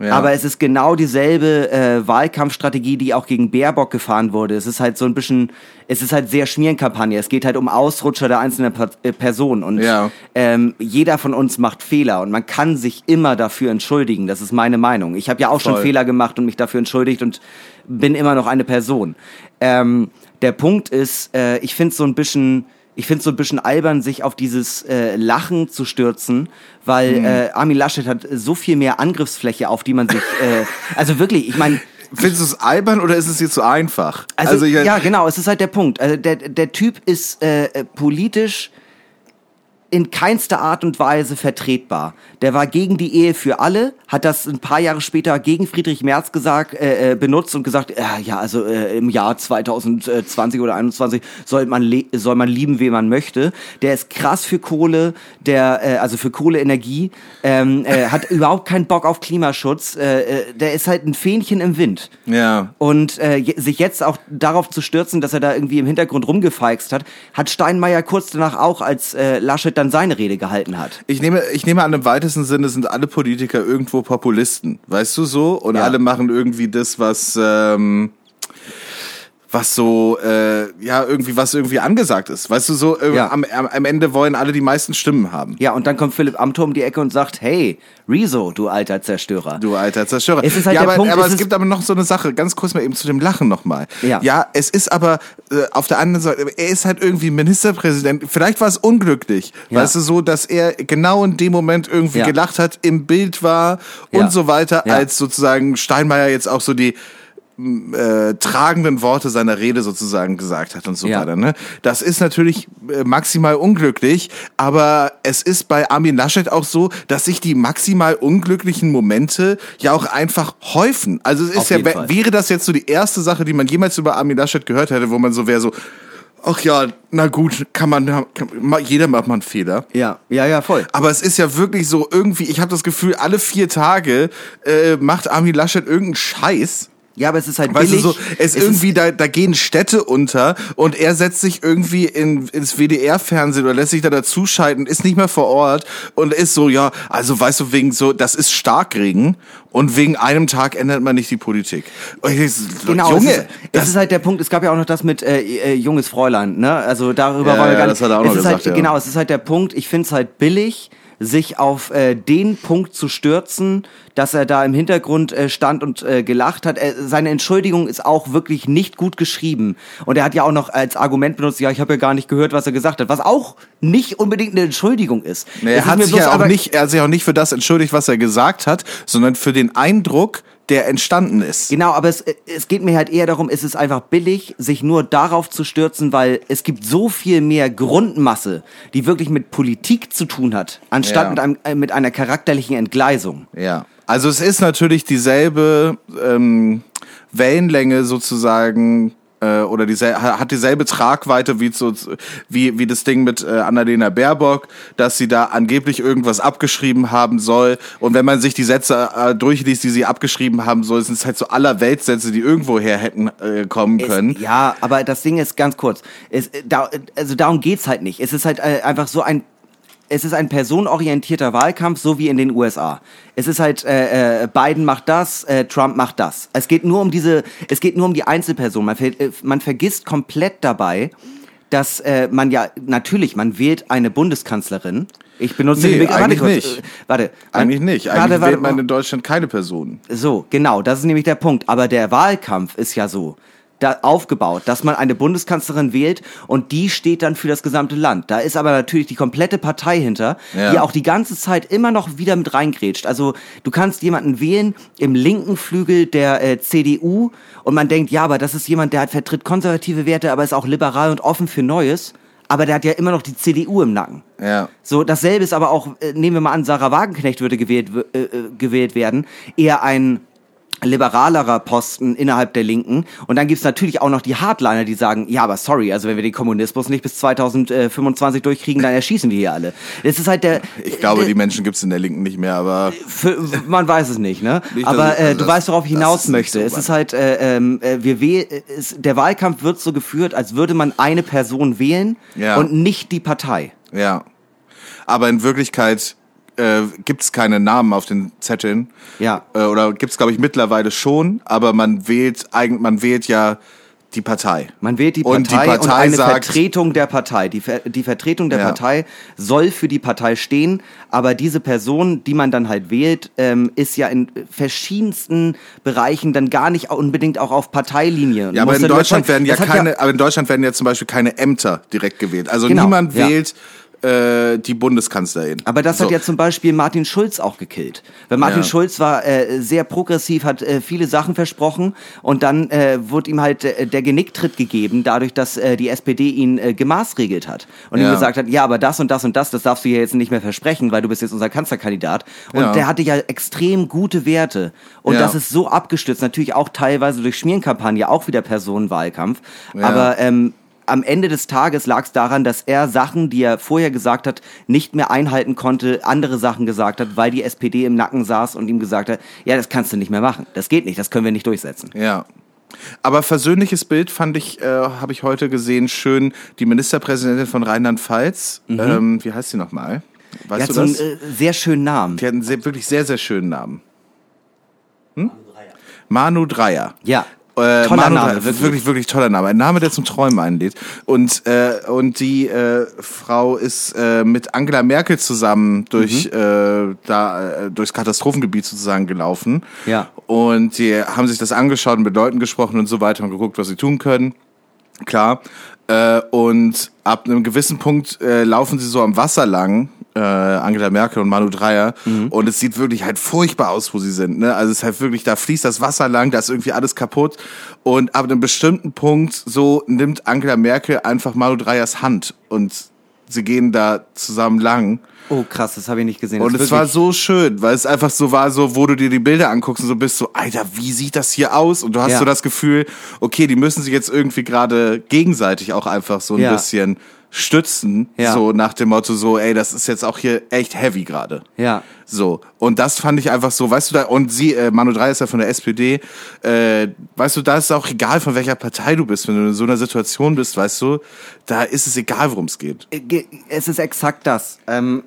Ja. Aber es ist genau dieselbe äh, Wahlkampfstrategie, die auch gegen Baerbock gefahren wurde. Es ist halt so ein bisschen, es ist halt sehr Schmierenkampagne. Es geht halt um Ausrutscher der einzelnen per äh, Personen. Und Ja. ähm, jeder von uns macht Fehler und man kann sich immer dafür entschuldigen. Das ist meine Meinung. Ich habe ja auch schon Voll. Fehler gemacht und mich dafür entschuldigt und bin immer noch eine Person. Ähm, der Punkt ist, äh, ich finde so ein bisschen, ich finde so ein bisschen albern, sich auf dieses äh, Lachen zu stürzen, weil äh, Armin Laschet hat so viel mehr Angriffsfläche, auf die man sich, äh, also wirklich, ich meine, Findest du es albern oder ist es dir zu einfach? also, ich, ja, genau, es ist halt der Punkt. Also der, der Typ ist äh, politisch in keinster Art und Weise vertretbar. Der war gegen die Ehe für alle, hat das ein paar Jahre später gegen Friedrich Merz gesagt, äh, äh, benutzt und gesagt, äh, ja, also äh, im Jahr 2020 oder 21 soll man soll man lieben, wen man möchte. Der ist krass für Kohle, der äh, also für Kohleenergie, ähm, äh, hat überhaupt keinen Bock auf Klimaschutz. Äh, äh, der ist halt ein Fähnchen im Wind. Ja. Und äh, sich jetzt auch darauf zu stürzen, dass er da irgendwie im Hintergrund rumgefeixt hat, hat Steinmeier kurz danach auch, als äh, Laschet dann seine Rede gehalten hat. Ich nehme, ich nehme an, im weitesten Sinne sind alle Politiker irgendwo Populisten. Weißt du so? Und Ja. alle machen irgendwie das, was, ähm, was so, äh, ja, irgendwie, was irgendwie angesagt ist. Weißt du, so, äh, Ja. am, am, Ende wollen alle die meisten Stimmen haben. Ja, und dann kommt Philipp Amthor um die Ecke und sagt, hey, Rezo, du alter Zerstörer. Du alter Zerstörer. Es ist halt ja, der aber, Punkt, aber es es gibt aber noch so eine Sache, ganz kurz mal eben zu dem Lachen nochmal. Ja. ja, es ist aber äh, auf der anderen Seite, er ist halt irgendwie Ministerpräsident. Vielleicht war es unglücklich, Ja. weißt du, so, dass er genau in dem Moment irgendwie Ja. gelacht hat, im Bild war und so weiter, als sozusagen Steinmeier jetzt auch so die äh, tragenden Worte seiner Rede sozusagen gesagt hat und so Ja. weiter. Ne? Das ist natürlich äh, maximal unglücklich, aber es ist bei Armin Laschet auch so, dass sich die maximal unglücklichen Momente ja auch einfach häufen. Also es ist Auf ja, wäre das jetzt so die erste Sache, die man jemals über Armin Laschet gehört hätte, wo man so wäre so, ach ja, na gut, kann man, kann, jeder macht mal einen Fehler. Ja, ja, ja, voll. Aber es ist ja wirklich so irgendwie, ich habe das Gefühl, alle vier Tage äh, macht Armin Laschet irgendeinen Scheiß. Ja, aber es ist halt Weißt billig. du, so, es, ist- irgendwie, da, da gehen Städte unter und er setzt sich irgendwie in, ins WDR-Fernsehen oder lässt sich da dazuschalten, ist nicht mehr vor Ort und ist so, ja, also weißt du, wegen so, das ist Starkregen und wegen einem Tag ändert man nicht die Politik. Genau, Junge, es, ist, es ist halt der Punkt, es gab ja auch noch das mit äh, äh, junges Fräulein, ne? Also darüber Ja, wir ja, gar das nicht. hat er auch es noch ist gesagt, halt, ja. Genau, es ist halt der Punkt, ich finde es halt billig, sich auf äh, den Punkt zu stürzen, dass er da im Hintergrund äh, stand und äh, gelacht hat. Äh, seine Entschuldigung ist auch wirklich nicht gut geschrieben. Und er hat ja auch noch als Argument benutzt, ja, ich habe ja gar nicht gehört, was er gesagt hat. Was auch nicht unbedingt eine Entschuldigung ist. Nee, Es er hat sich ja auch nicht, er hat sich auch nicht für das entschuldigt, was er gesagt hat, sondern für den Eindruck, der entstanden ist. Genau, aber es, es geht mir halt eher darum, es ist einfach billig, sich nur darauf zu stürzen, weil es gibt so viel mehr Grundmasse, die wirklich mit Politik zu tun hat, anstatt Ja. mit, einem, äh, mit einer charakterlichen Entgleisung. Ja. Also es ist natürlich dieselbe ähm, Wellenlänge sozusagen äh, oder diesel hat dieselbe Tragweite wie, so, wie, wie das Ding mit äh, Annalena Baerbock, dass sie da angeblich irgendwas abgeschrieben haben soll. Und wenn man sich die Sätze äh, durchliest, die sie abgeschrieben haben soll, sind es halt so aller Weltsätze, die irgendwoher hätten äh, kommen können. Es, ja, aber das Ding ist ganz kurz. Es, da, also darum geht's halt nicht. Es ist halt äh, einfach so ein es ist ein personenorientierter Wahlkampf, so wie in den USA. Es ist halt, äh, äh, Biden macht das, äh, Trump macht das. Es geht nur um diese, es geht nur um die Einzelperson. Man, ver äh, man vergisst komplett dabei, dass äh, man ja, natürlich, man wählt eine Bundeskanzlerin. Ich benutze Nee, den Begriff- eigentlich warte, nicht. äh, Warte. man- Eigentlich nicht. Eigentlich warte, warte, wählt man in Deutschland keine Personen. so, genau, das ist nämlich der Punkt. Aber der Wahlkampf ist ja so da aufgebaut, dass man eine Bundeskanzlerin wählt und die steht dann für das gesamte Land. Da ist aber natürlich die komplette Partei hinter, Ja. die auch die ganze Zeit immer noch wieder mit reingrätscht. Also du kannst jemanden wählen im linken Flügel der äh, CDU und man denkt, ja, aber das ist jemand, der hat vertritt konservative Werte, aber ist auch liberal und offen für Neues. Aber der hat ja immer noch die CDU im Nacken. Ja. So, dasselbe ist aber auch, äh, nehmen wir mal an, Sarah Wagenknecht würde gewählt, äh, äh, gewählt werden, eher ein liberalerer Posten innerhalb der Linken. Und dann gibt's natürlich auch noch die Hardliner, die sagen, ja, aber sorry, also wenn wir den Kommunismus nicht bis 2025 durchkriegen, dann erschießen wir hier alle. Das ist halt der... Ich glaube, der, die Menschen gibt's in der Linken nicht mehr, aber für, man weiß es nicht, ne? Nicht, Aber ich- äh, also du das- weißt, worauf ich hinaus möchte. so es ist halt, äh, ähm, äh, wir wähl es, der Wahlkampf wird so geführt, als würde man eine Person wählen Ja. und nicht die Partei. Ja. Aber in Wirklichkeit äh, gibt es keine Namen auf den Zetteln. Ja. Äh, oder gibt es, glaube ich, mittlerweile schon, aber man wählt eigentlich, man wählt ja die Partei. Man wählt die Partei und und, die Partei eine sagt, Vertretung der Partei. Die, Ver die Vertretung der Ja. Partei soll für die Partei stehen, aber diese Person, die man dann halt wählt, ähm, ist ja in verschiedensten Bereichen dann gar nicht unbedingt auch auf Parteilinie. ja, aber in Deutschland werden ja keine, aber in Deutschland werden ja zum Beispiel keine Ämter direkt gewählt. Also Genau, niemand ja. wählt äh, die Bundeskanzlerin. Aber das So. hat ja zum Beispiel Martin Schulz auch gekillt. Weil Martin Ja. Schulz war äh, sehr progressiv, hat äh, viele Sachen versprochen und dann äh, wurde ihm halt äh, der Genicktritt gegeben, dadurch, dass äh, die SPD ihn äh, gemaßregelt hat. Und ihm Ja. gesagt hat, ja, aber das und das und das, das darfst du ja jetzt nicht mehr versprechen, weil du bist jetzt unser Kanzlerkandidat. Und Ja. der hatte ja extrem gute Werte. Und Ja. das ist so abgestürzt, natürlich auch teilweise durch Schmierenkampagne, auch wieder Personenwahlkampf. Aber ähm, am Ende des Tages lag es daran, dass er Sachen, die er vorher gesagt hat, nicht mehr einhalten konnte, andere Sachen gesagt hat, weil die SPD im Nacken saß und ihm gesagt hat, ja, das kannst du nicht mehr machen. Das geht nicht, das können wir nicht durchsetzen. Ja. Aber versöhnliches Bild fand ich, äh, habe ich heute gesehen, schön. Die Ministerpräsidentin von Rheinland-Pfalz, ähm, wie heißt sie nochmal? Weißt hat du so einen das? äh, sehr schönen Namen. Die hat einen sehr, wirklich sehr, sehr schönen Namen. Hm? Manu Dreier. Ja. Äh, Toller Manu Name, wirklich. wirklich, wirklich toller Name. Ein Name, der zum Träumen einlädt. Und, äh, und die äh, Frau ist äh, mit Angela Merkel zusammen durch, Mhm. äh, da, äh, durchs Katastrophengebiet sozusagen gelaufen. Ja. Und die haben sich das angeschaut und mit Leuten gesprochen und so weiter und geguckt, was sie tun können. Klar. Äh, und ab einem gewissen Punkt äh, laufen sie so am Wasser lang, äh, Angela Merkel und Manu Dreier. Und es sieht wirklich halt furchtbar aus, wo sie sind. Ne? Also es ist halt wirklich, da fließt das Wasser lang, da ist irgendwie alles kaputt. Und ab einem bestimmten Punkt so nimmt Angela Merkel einfach Manu Dreiers Hand und sie gehen da zusammen lang. Oh krass, das habe ich nicht gesehen. Und es war so schön, weil es einfach so war, so, wo du dir die Bilder anguckst und so bist so, Alter, wie sieht das hier aus? Und du hast Ja. so das Gefühl, okay, die müssen sich jetzt irgendwie gerade gegenseitig auch einfach so ein Ja. bisschen stützen, Ja. so nach dem Motto so, ey, das ist jetzt auch hier echt heavy gerade. Ja. So, und das fand ich einfach so, weißt du, da, und sie, äh, Manu 3 ist ja von der SPD, äh, weißt du, da ist auch egal, von welcher Partei du bist, wenn du in so einer Situation bist, weißt du, da ist es egal, worum es geht. Äh, Es ist exakt das. Ähm,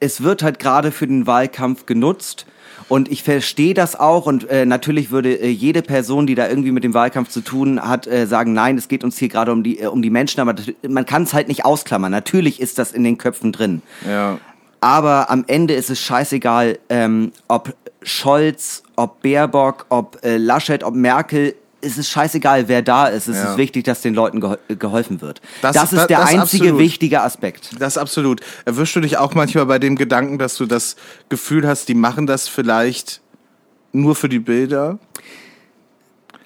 es wird halt gerade für den Wahlkampf genutzt. Und ich verstehe das auch und äh, natürlich würde äh, jede Person, die da irgendwie mit dem Wahlkampf zu tun hat, äh, sagen, nein, es geht uns hier gerade um die äh, um die Menschen, aber das, man kann es halt nicht ausklammern. Natürlich ist das in den Köpfen drin. Ja. Aber am Ende ist es scheißegal, ähm, ob Scholz, ob Baerbock, ob äh, Laschet, ob Merkel. Es ist scheißegal, wer da ist. Es Ja. ist wichtig, dass den Leuten geho geholfen wird. Das- Das, ist das- der das einzige absolut. wichtige Aspekt. Das absolut. Erwischst du dich auch manchmal bei dem Gedanken, dass du das Gefühl hast, die machen das vielleicht nur für die Bilder?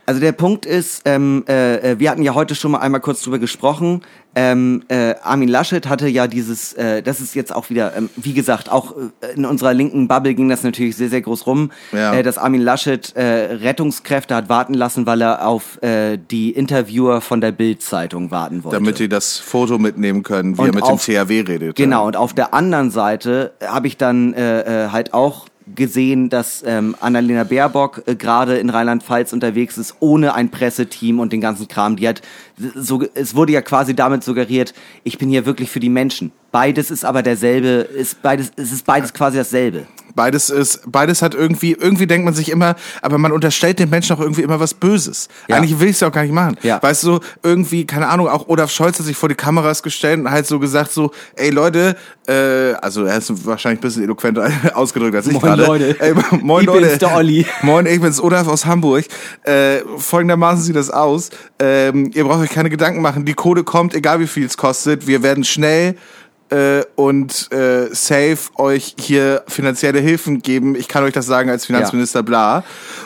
Also der Punkt ist, ähm, äh, äh, wir hatten ja heute schon mal einmal kurz drüber gesprochen. Ähm, äh, Armin Laschet hatte ja dieses, äh, das ist jetzt auch wieder, ähm, wie gesagt, auch äh, in unserer linken Bubble ging das natürlich sehr, sehr groß rum, Ja. äh, dass Armin Laschet äh, Rettungskräfte hat warten lassen, weil er auf äh, die Interviewer von der Bild-Zeitung warten wollte. Damit die das Foto mitnehmen können, wie Und er mit auf- dem THW redet. Genau, und auf der anderen Seite habe ich dann äh, halt auch gesehen, dass ähm, Annalena Baerbock äh, gerade in Rheinland-Pfalz unterwegs ist, ohne ein Presseteam und den ganzen Kram. Die hat so, es wurde ja quasi damit suggeriert, ich bin hier wirklich für die Menschen. Beides ist aber derselbe, ist beides, es ist beides quasi dasselbe. Beides ist, beides hat irgendwie, irgendwie denkt man sich immer, aber man unterstellt den Menschen auch irgendwie immer was Böses. Ja. Eigentlich will ich es ja auch gar nicht machen. Ja. Weißt du, irgendwie, keine Ahnung, auch Olaf Scholz hat sich vor die Kameras gestellt und halt so gesagt so, ey Leute, äh, also er ist wahrscheinlich ein bisschen eloquenter ausgedrückt als ich Moin, gerade. Leute. Ey, moin Ich Leute. bin's, der Olli. Moin, ich bin's Olaf aus Hamburg. Äh, folgendermaßen sieht das aus. Ähm, ihr braucht euch keine Gedanken machen. Die Kohle kommt, egal wie viel es kostet. Wir werden schnell äh, und äh, safe euch hier finanzielle Hilfen geben. Ich kann euch das sagen als Finanzminister, bla.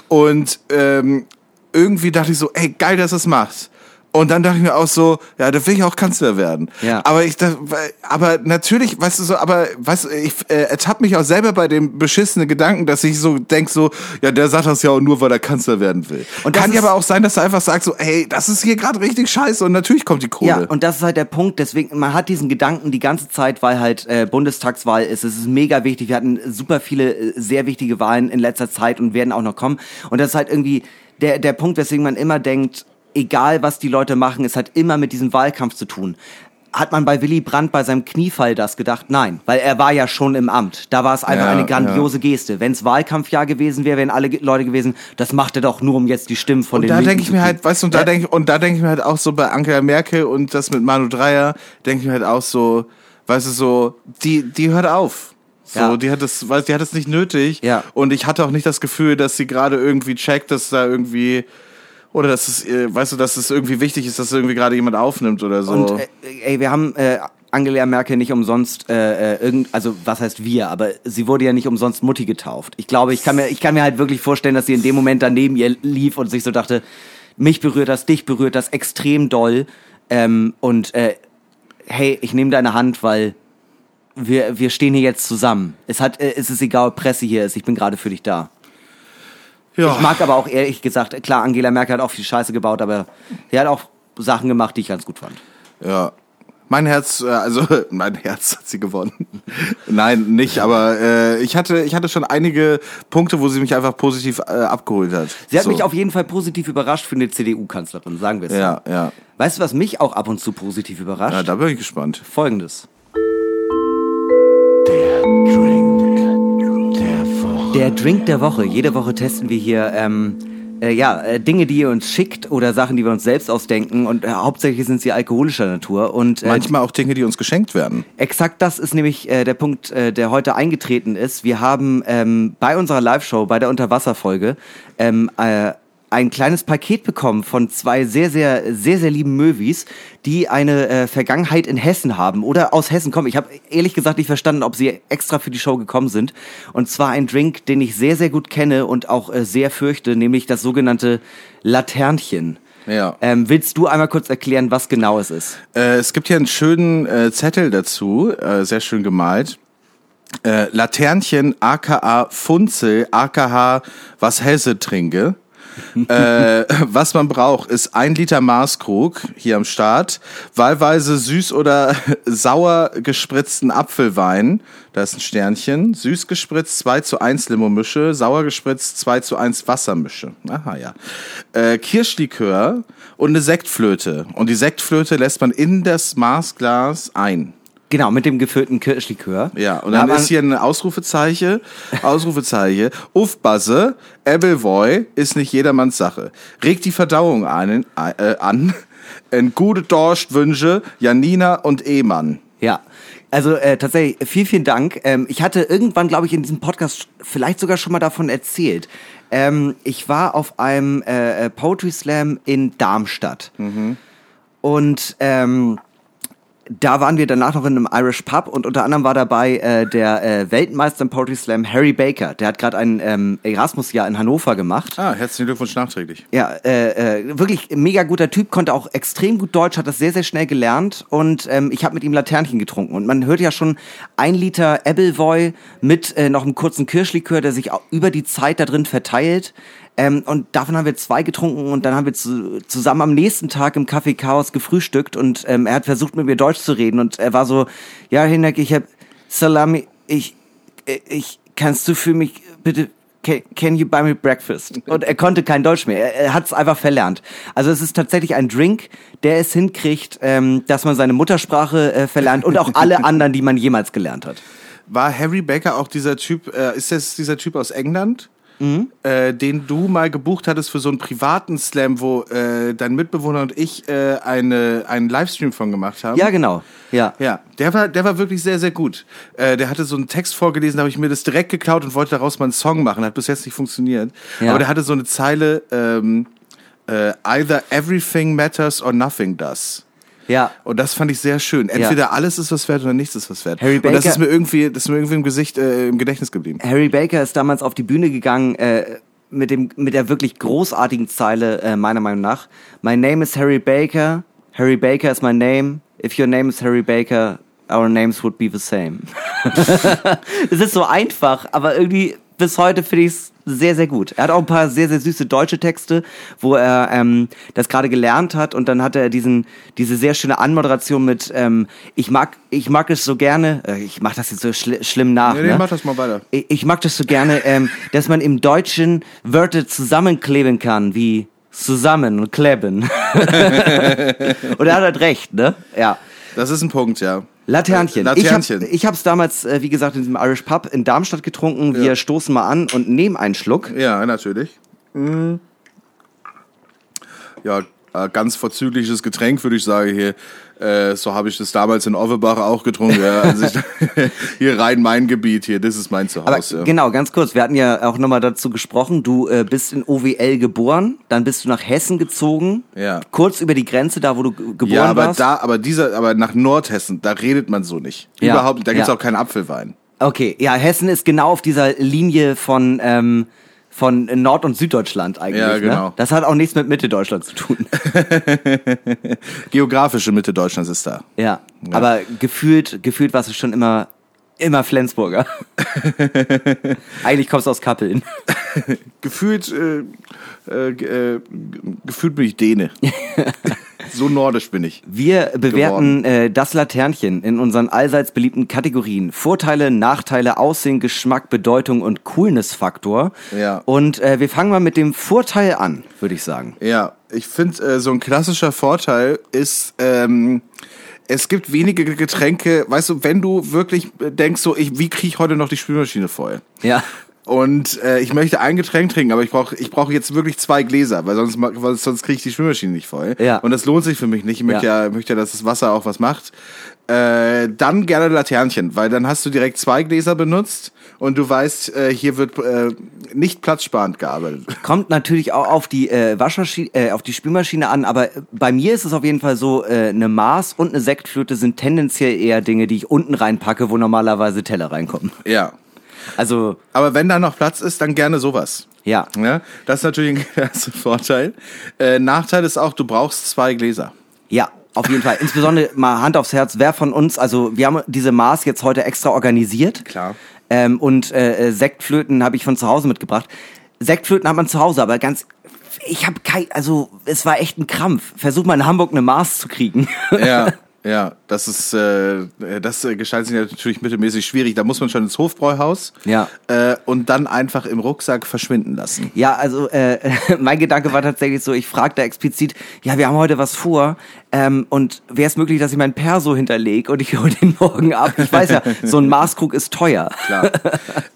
Und ähm, irgendwie dachte ich so, ey, geil, dass es macht. Und dann dachte ich mir auch so, ja, da will ich auch Kanzler werden. Ja. Aber ich dachte, aber natürlich, weißt du so, aber weißt du, ich äh, ertappe mich auch selber bei dem beschissenen Gedanken, dass ich so denk so, ja, der sagt das ja auch nur, weil er Kanzler werden will. Und kann ja aber auch sein, dass er einfach sagt so, ey, das ist hier gerade richtig scheiße und natürlich kommt die Kohle. Ja, und das ist halt der Punkt. Deswegen, man hat diesen Gedanken die ganze Zeit, weil halt äh, Bundestagswahl ist. Es ist mega wichtig. Wir hatten super viele äh, sehr wichtige Wahlen in letzter Zeit und werden auch noch kommen. Und das ist halt irgendwie der, der Punkt, weswegen man immer denkt, egal was die Leute machen, es hat immer mit diesem Wahlkampf zu tun. Hat man bei Willy Brandt bei seinem Kniefall das gedacht? Nein, weil er war ja schon im Amt. Da war es einfach Ja, eine grandiose Geste. Wenn es Wahlkampfjahr gewesen wäre, wären alle Leute gewesen, das macht er doch nur, um jetzt die Stimmen von Und den da denke ich mir halt, weißt du, und da Ja. denke und da denke ich mir halt auch so bei Angela Merkel und das mit Manu Dreier, denke ich mir halt auch so, weißt du, so, die, die hört auf. So, Ja. die hat das, weißt, die hat es nicht nötig. Ja. Und ich hatte auch nicht das Gefühl, dass sie gerade irgendwie checkt, dass da irgendwie, oder dass es, äh, weißt du, dass es irgendwie wichtig ist, dass irgendwie gerade jemand aufnimmt oder so. Und äh, ey, wir haben äh, Angela Merkel nicht umsonst äh, äh, irgend, also was heißt wir, aber sie wurde ja nicht umsonst Mutti getauft. Ich glaube, ich kann mir, ich kann mir halt wirklich vorstellen, dass sie in dem Moment daneben ihr lief und sich so dachte, mich berührt das, dich berührt das extrem doll. Ähm, und äh, hey, ich nehme deine Hand, weil wir, wir stehen hier jetzt zusammen. Es hat, äh, es ist egal, ob Presse hier ist, ich bin gerade für dich da. Ja. Ich mag aber auch ehrlich gesagt, klar, Angela Merkel hat auch viel Scheiße gebaut, aber sie hat auch Sachen gemacht, die ich ganz gut fand. Ja. Mein Herz, äh, also mein Herz hat sie gewonnen. Nein, nicht, aber äh, ich hatte, ich hatte schon einige Punkte, wo sie mich einfach positiv äh, abgeholt hat. Sie hat So. mich auf jeden Fall positiv überrascht für eine CDU-Kanzlerin, sagen wir es. so. Ja, ja. Weißt du, was mich auch ab und zu positiv überrascht? Ja, da bin ich gespannt. Folgendes. Der Drink der Woche. Jede Woche testen wir hier ähm, äh, ja, äh, Dinge, die ihr uns schickt oder Sachen, die wir uns selbst ausdenken. Und äh, hauptsächlich sind sie alkoholischer Natur. Und äh, Manchmal auch Dinge, die uns geschenkt werden. Exakt das ist nämlich äh, der Punkt, äh, der heute eingetreten ist. Wir haben ähm, bei unserer Live-Show, bei der Unterwasserfolge, ähm, äh, ein kleines Paket bekommen von zwei sehr, sehr, sehr, sehr lieben Möwis, die eine äh, Vergangenheit in Hessen haben oder aus Hessen kommen. Ich habe ehrlich gesagt nicht verstanden, ob sie extra für die Show gekommen sind. Und zwar ein Drink, den ich sehr, sehr gut kenne und auch äh, sehr fürchte, nämlich das sogenannte Laternchen. Ja. Ähm, willst du einmal kurz erklären, was genau es ist? Äh, es gibt hier einen schönen äh, Zettel dazu, äh, sehr schön gemalt. Äh, Laternchen, aka Funzel, aka was Hesse trinke. Äh, was man braucht, ist ein Liter Maßkrug hier am Start, wahlweise süß oder sauer gespritzten Apfelwein, da ist ein Sternchen, süß gespritzt 2 zu 1 Limomische, sauer gespritzt 2 zu 1 Wassermische. Aha, ja. Äh, Kirschlikör und eine Sektflöte. Und die Sektflöte lässt man in das Maßglas ein. Genau, mit dem gefüllten Kirschlikör. Ja, und Da dann ist hier ein Ausrufezeichen, Ausrufezeichen, Uffbasse, Appleboy ist nicht jedermanns Sache. Regt die Verdauung an, äh, an. Ein gute Dorstwünsche, Janina und Ehemann. Ja, also äh, tatsächlich, vielen, vielen Dank. Ähm, ich hatte irgendwann, glaube ich, in diesem Podcast vielleicht sogar schon mal davon erzählt. Ähm, ich war auf einem äh, äh, Poetry Slam in Darmstadt. Und ähm, da waren wir danach noch in einem Irish Pub und unter anderem war dabei äh, der äh, Weltmeister im Poetry Slam Harry Baker. Der hat gerade ein ähm, Erasmus-Jahr in Hannover gemacht. Ah, herzlichen Glückwunsch nachträglich. Ja, äh, äh, wirklich mega guter Typ, konnte auch extrem gut Deutsch, hat das sehr, sehr schnell gelernt und ähm, ich habe mit ihm Laternchen getrunken. Und man hört ja schon ein Liter Appleboy mit äh, noch einem kurzen Kirschlikör, der sich auch über die Zeit da drin verteilt. Ähm, und davon haben wir zwei getrunken und dann haben wir zu, zusammen am nächsten Tag im Café Chaos gefrühstückt und ähm, er hat versucht mit mir Deutsch zu reden und er war so, ja Hinek, ich hab Salami, ich, äh, ich, kannst du für mich bitte Can, can you buy me breakfast? Und er konnte kein Deutsch mehr. Er, er hat es einfach verlernt. Also es ist tatsächlich ein Drink, der es hinkriegt, ähm, dass man seine Muttersprache äh, verlernt und auch alle anderen, die man jemals gelernt hat. War Harry Baker auch dieser Typ, äh, ist das dieser Typ aus England? Mhm. Äh, den du mal gebucht hattest für so einen privaten Slam, wo äh, dein Mitbewohner und ich äh, eine, einen Livestream von gemacht haben. Ja, genau. Ja. Ja, der war, der war wirklich sehr, sehr gut. Äh, der hatte so einen Text vorgelesen, da habe ich mir das direkt geklaut und wollte daraus mal einen Song machen. Hat bis jetzt nicht funktioniert. Ja. Aber der hatte so eine Zeile, ähm, äh, either everything matters or nothing does. Ja. Und das fand ich sehr schön. Entweder alles ist was wert oder nichts ist was wert. Harry und das Baker- ist mir irgendwie, das ist mir irgendwie im Gesicht, äh, im Gedächtnis geblieben. Harry Baker ist damals auf die Bühne gegangen äh, mit dem mit der wirklich großartigen Zeile äh, meiner Meinung nach. My name is Harry Baker. Harry Baker is my name. If your name is Harry Baker, our names would be the same. Es ist so einfach, aber irgendwie bis heute finde ich es sehr, sehr gut. Er hat auch ein paar sehr, sehr süße deutsche Texte, wo er ähm, das gerade gelernt hat und dann hat er diesen, diese sehr schöne Anmoderation mit ähm, ich mag, ich mag es so gerne, äh, ich mach das jetzt so schli schlimm nach. Nee, nee, ne? mach das mal weiter. Ich, ich mag das so gerne, ähm, dass man im Deutschen Wörter zusammenkleben kann, wie zusammen und kleben. und er hat halt recht, ne? Ja. Das ist ein Punkt, ja. Laternchen. Laternchen. Ich habe hab's damals, äh, wie gesagt, in diesem Irish Pub in Darmstadt getrunken. Wir Ja. stoßen mal an und nehmen einen Schluck. Ja, natürlich. Mm. Ja, äh, ganz vorzügliches Getränk, würde ich sagen hier. Äh, so habe ich das damals in Offenbach auch getrunken. Ja. Also ich, hier rein mein Gebiet hier, das ist mein Zuhause. ja. genau, ganz kurz, wir hatten ja auch nochmal dazu gesprochen, du äh, bist in OWL geboren, dann bist du nach Hessen gezogen, Ja. kurz über die Grenze, da wo du ge- geboren Ja, aber warst. da, aber dieser, aber nach Nordhessen, da redet man so nicht. Ja. Überhaupt, da gibt's Ja. auch keinen Apfelwein. Okay, ja, Hessen ist genau auf dieser Linie von, ähm, von Nord- und Süddeutschland eigentlich. Ja, genau. Ne? Das hat auch nichts mit Mitte Deutschland zu tun. Geografische Mitte Deutschlands ist da. ja, aber gefühlt, gefühlt warst du schon immer, immer Flensburger. eigentlich kommst du aus Kappeln. Gefühlt, äh, äh, äh, gefühlt bin ich Däne. so nordisch bin ich. Wir bewerten äh, das Laternchen in unseren allseits beliebten Kategorien. Vorteile, Nachteile, Aussehen, Geschmack, Bedeutung und Coolness-Faktor. Ja. Und äh, wir fangen mal mit dem Vorteil an, würde ich sagen. Ja, ich finde, äh, so ein klassischer Vorteil ist, ähm, es gibt wenige Getränke, weißt du, wenn du wirklich äh, denkst, so, ich, wie kriege ich heute noch die Spülmaschine voll? Ja. Und äh, ich möchte ein Getränk trinken, aber ich brauche ich brauch jetzt wirklich zwei Gläser, weil sonst, weil sonst kriege ich die Spülmaschine nicht voll. Ja. Und das lohnt sich für mich nicht. Ich möchte ja, möchte ja dass das Wasser auch was macht. Äh, dann gerne Laternchen, weil dann hast du direkt zwei Gläser benutzt und du weißt, äh, hier wird äh, nicht platzsparend gearbeitet. Kommt natürlich auch auf die äh, Waschmaschine, äh, auf die Spülmaschine an, aber bei mir ist es auf jeden Fall so, äh, eine Maß und eine Sektflöte sind tendenziell eher Dinge, die ich unten reinpacke, wo normalerweise Teller reinkommen. Ja. Also, Aber wenn da noch Platz ist, dann gerne sowas. ja. Ja, das ist natürlich ein erster Vorteil. Äh, Nachteil ist auch, du brauchst zwei Gläser. Ja, auf jeden Fall. Insbesondere mal Hand aufs Herz, wer von uns, also wir haben diese Maß jetzt heute extra organisiert. Klar. Ähm, und äh, äh, Sektflöten habe ich von zu Hause mitgebracht. Sektflöten hat man zu Hause, aber ganz ich habe kein, also es war echt ein Krampf. Versuch mal in Hamburg eine Maß zu kriegen. Ja, ja, das ist, äh, das äh, gestaltet sich natürlich mittelmäßig schwierig. Da muss man schon ins Hofbräuhaus Ja. äh, und dann einfach im Rucksack verschwinden lassen. Ja, also äh, mein Gedanke war tatsächlich so, ich fragte explizit, ja, wir haben heute was vor ähm, und wäre es möglich, dass ich meinen Perso hinterlege und ich hole den morgen ab? Ich weiß ja, so ein Maßkrug ist teuer. Klar.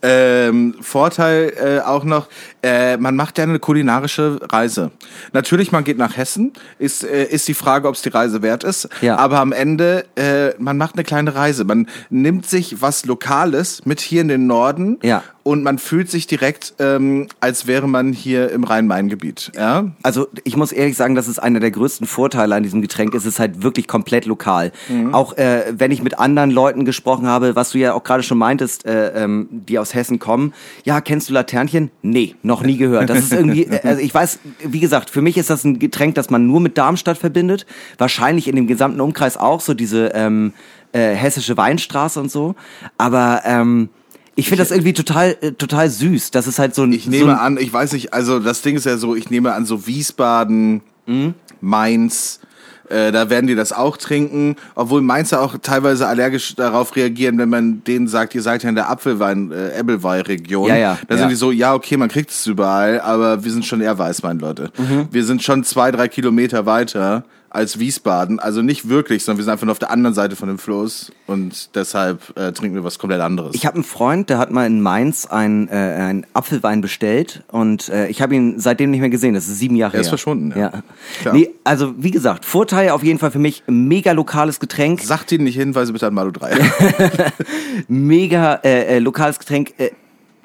ähm, Vorteil äh, auch noch, äh, man macht ja eine kulinarische Reise. Natürlich, man geht nach Hessen, ist, äh, ist die Frage, ob es die Reise wert ist. Ja. Aber am Ende, äh, man macht eine kleine Reise. Man nimmt sich was Lokales mit hier in den Norden Ja. Und man fühlt sich direkt, ähm, als wäre man hier im Rhein-Main-Gebiet. Ja? Also ich muss ehrlich sagen, das ist einer der größten Vorteile an diesem Getränk. Es ist halt wirklich komplett lokal. Auch äh, wenn ich mit anderen Leuten gesprochen habe, was du ja auch gerade schon meintest, äh, ähm, die aus Hessen kommen. Ja, kennst du Laternchen? Nee, noch nie gehört. Das ist irgendwie, also ich weiß, wie gesagt, für mich ist das ein Getränk, das man nur mit Darmstadt verbindet. Wahrscheinlich in dem gesamten Umkreis auch so diese ähm, äh, hessische Weinstraße und so. Aber ähm, ich finde das irgendwie total, äh, total süß. Das ist halt so ein. Ich so nehme ein, an, ich weiß nicht, also das Ding ist ja so, ich nehme an, so Wiesbaden, Mhm. Mainz, äh, da werden die das auch trinken, obwohl Mainzer auch teilweise allergisch darauf reagieren, wenn man denen sagt, ihr seid ja in der Apfelwein, äh, Ebbelwein-Region. Ja, ja, Da ja. sind die so, ja, okay, man kriegt es überall, aber wir sind schon eher Weißwein, Leute. Mhm. Wir sind schon zwei, drei Kilometer weiter als Wiesbaden, also nicht wirklich, sondern wir sind einfach nur auf der anderen Seite von dem Fluss und deshalb äh, trinken wir was komplett anderes. Ich habe einen Freund, der hat mal in Mainz einen, äh, einen Apfelwein bestellt und äh, ich habe ihn seitdem nicht mehr gesehen. Das ist sieben Jahre Er ist her. verschwunden, ja. ja. Klar. Nee, also wie gesagt, Vorteil auf jeden Fall für mich, mega lokales Getränk, Sagt ihnen nicht Hinweise bitte an Malu 3. mega äh, äh, lokales Getränk. Äh,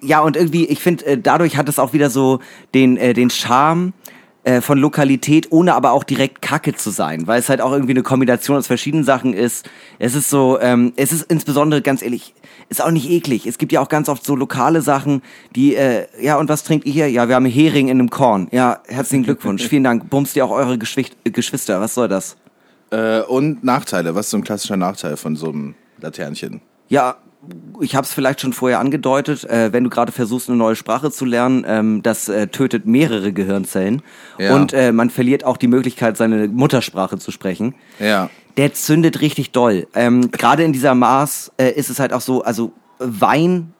ja, und irgendwie, ich finde, äh, dadurch hat es auch wieder so den, den Charme äh, von Lokalität, ohne aber auch direkt Kacke zu sein, weil es halt auch irgendwie eine Kombination aus verschiedenen Sachen ist. Es ist so, ähm, es ist insbesondere, ganz ehrlich, ist auch nicht eklig. Es gibt ja auch ganz oft so lokale Sachen, die, äh, ja, und was trinkt ihr hier? Ja, wir haben Hering in einem Korn. Ja, herzlichen Glückwunsch. Vielen Dank. Bumst ihr auch eure Geschwicht äh, Geschwister. Was soll das? Äh, und Nachteile. Was ist so ein klassischer Nachteil von so einem Laternchen? Ja, ich habe es vielleicht schon vorher angedeutet, äh, wenn du gerade versuchst, eine neue Sprache zu lernen, ähm, das äh, tötet mehrere Gehirnzellen Ja. und äh, man verliert auch die Möglichkeit, seine Muttersprache zu sprechen. Ja. Der zündet richtig doll. Ähm, gerade in dieser Maß äh, ist es halt auch so, also Wein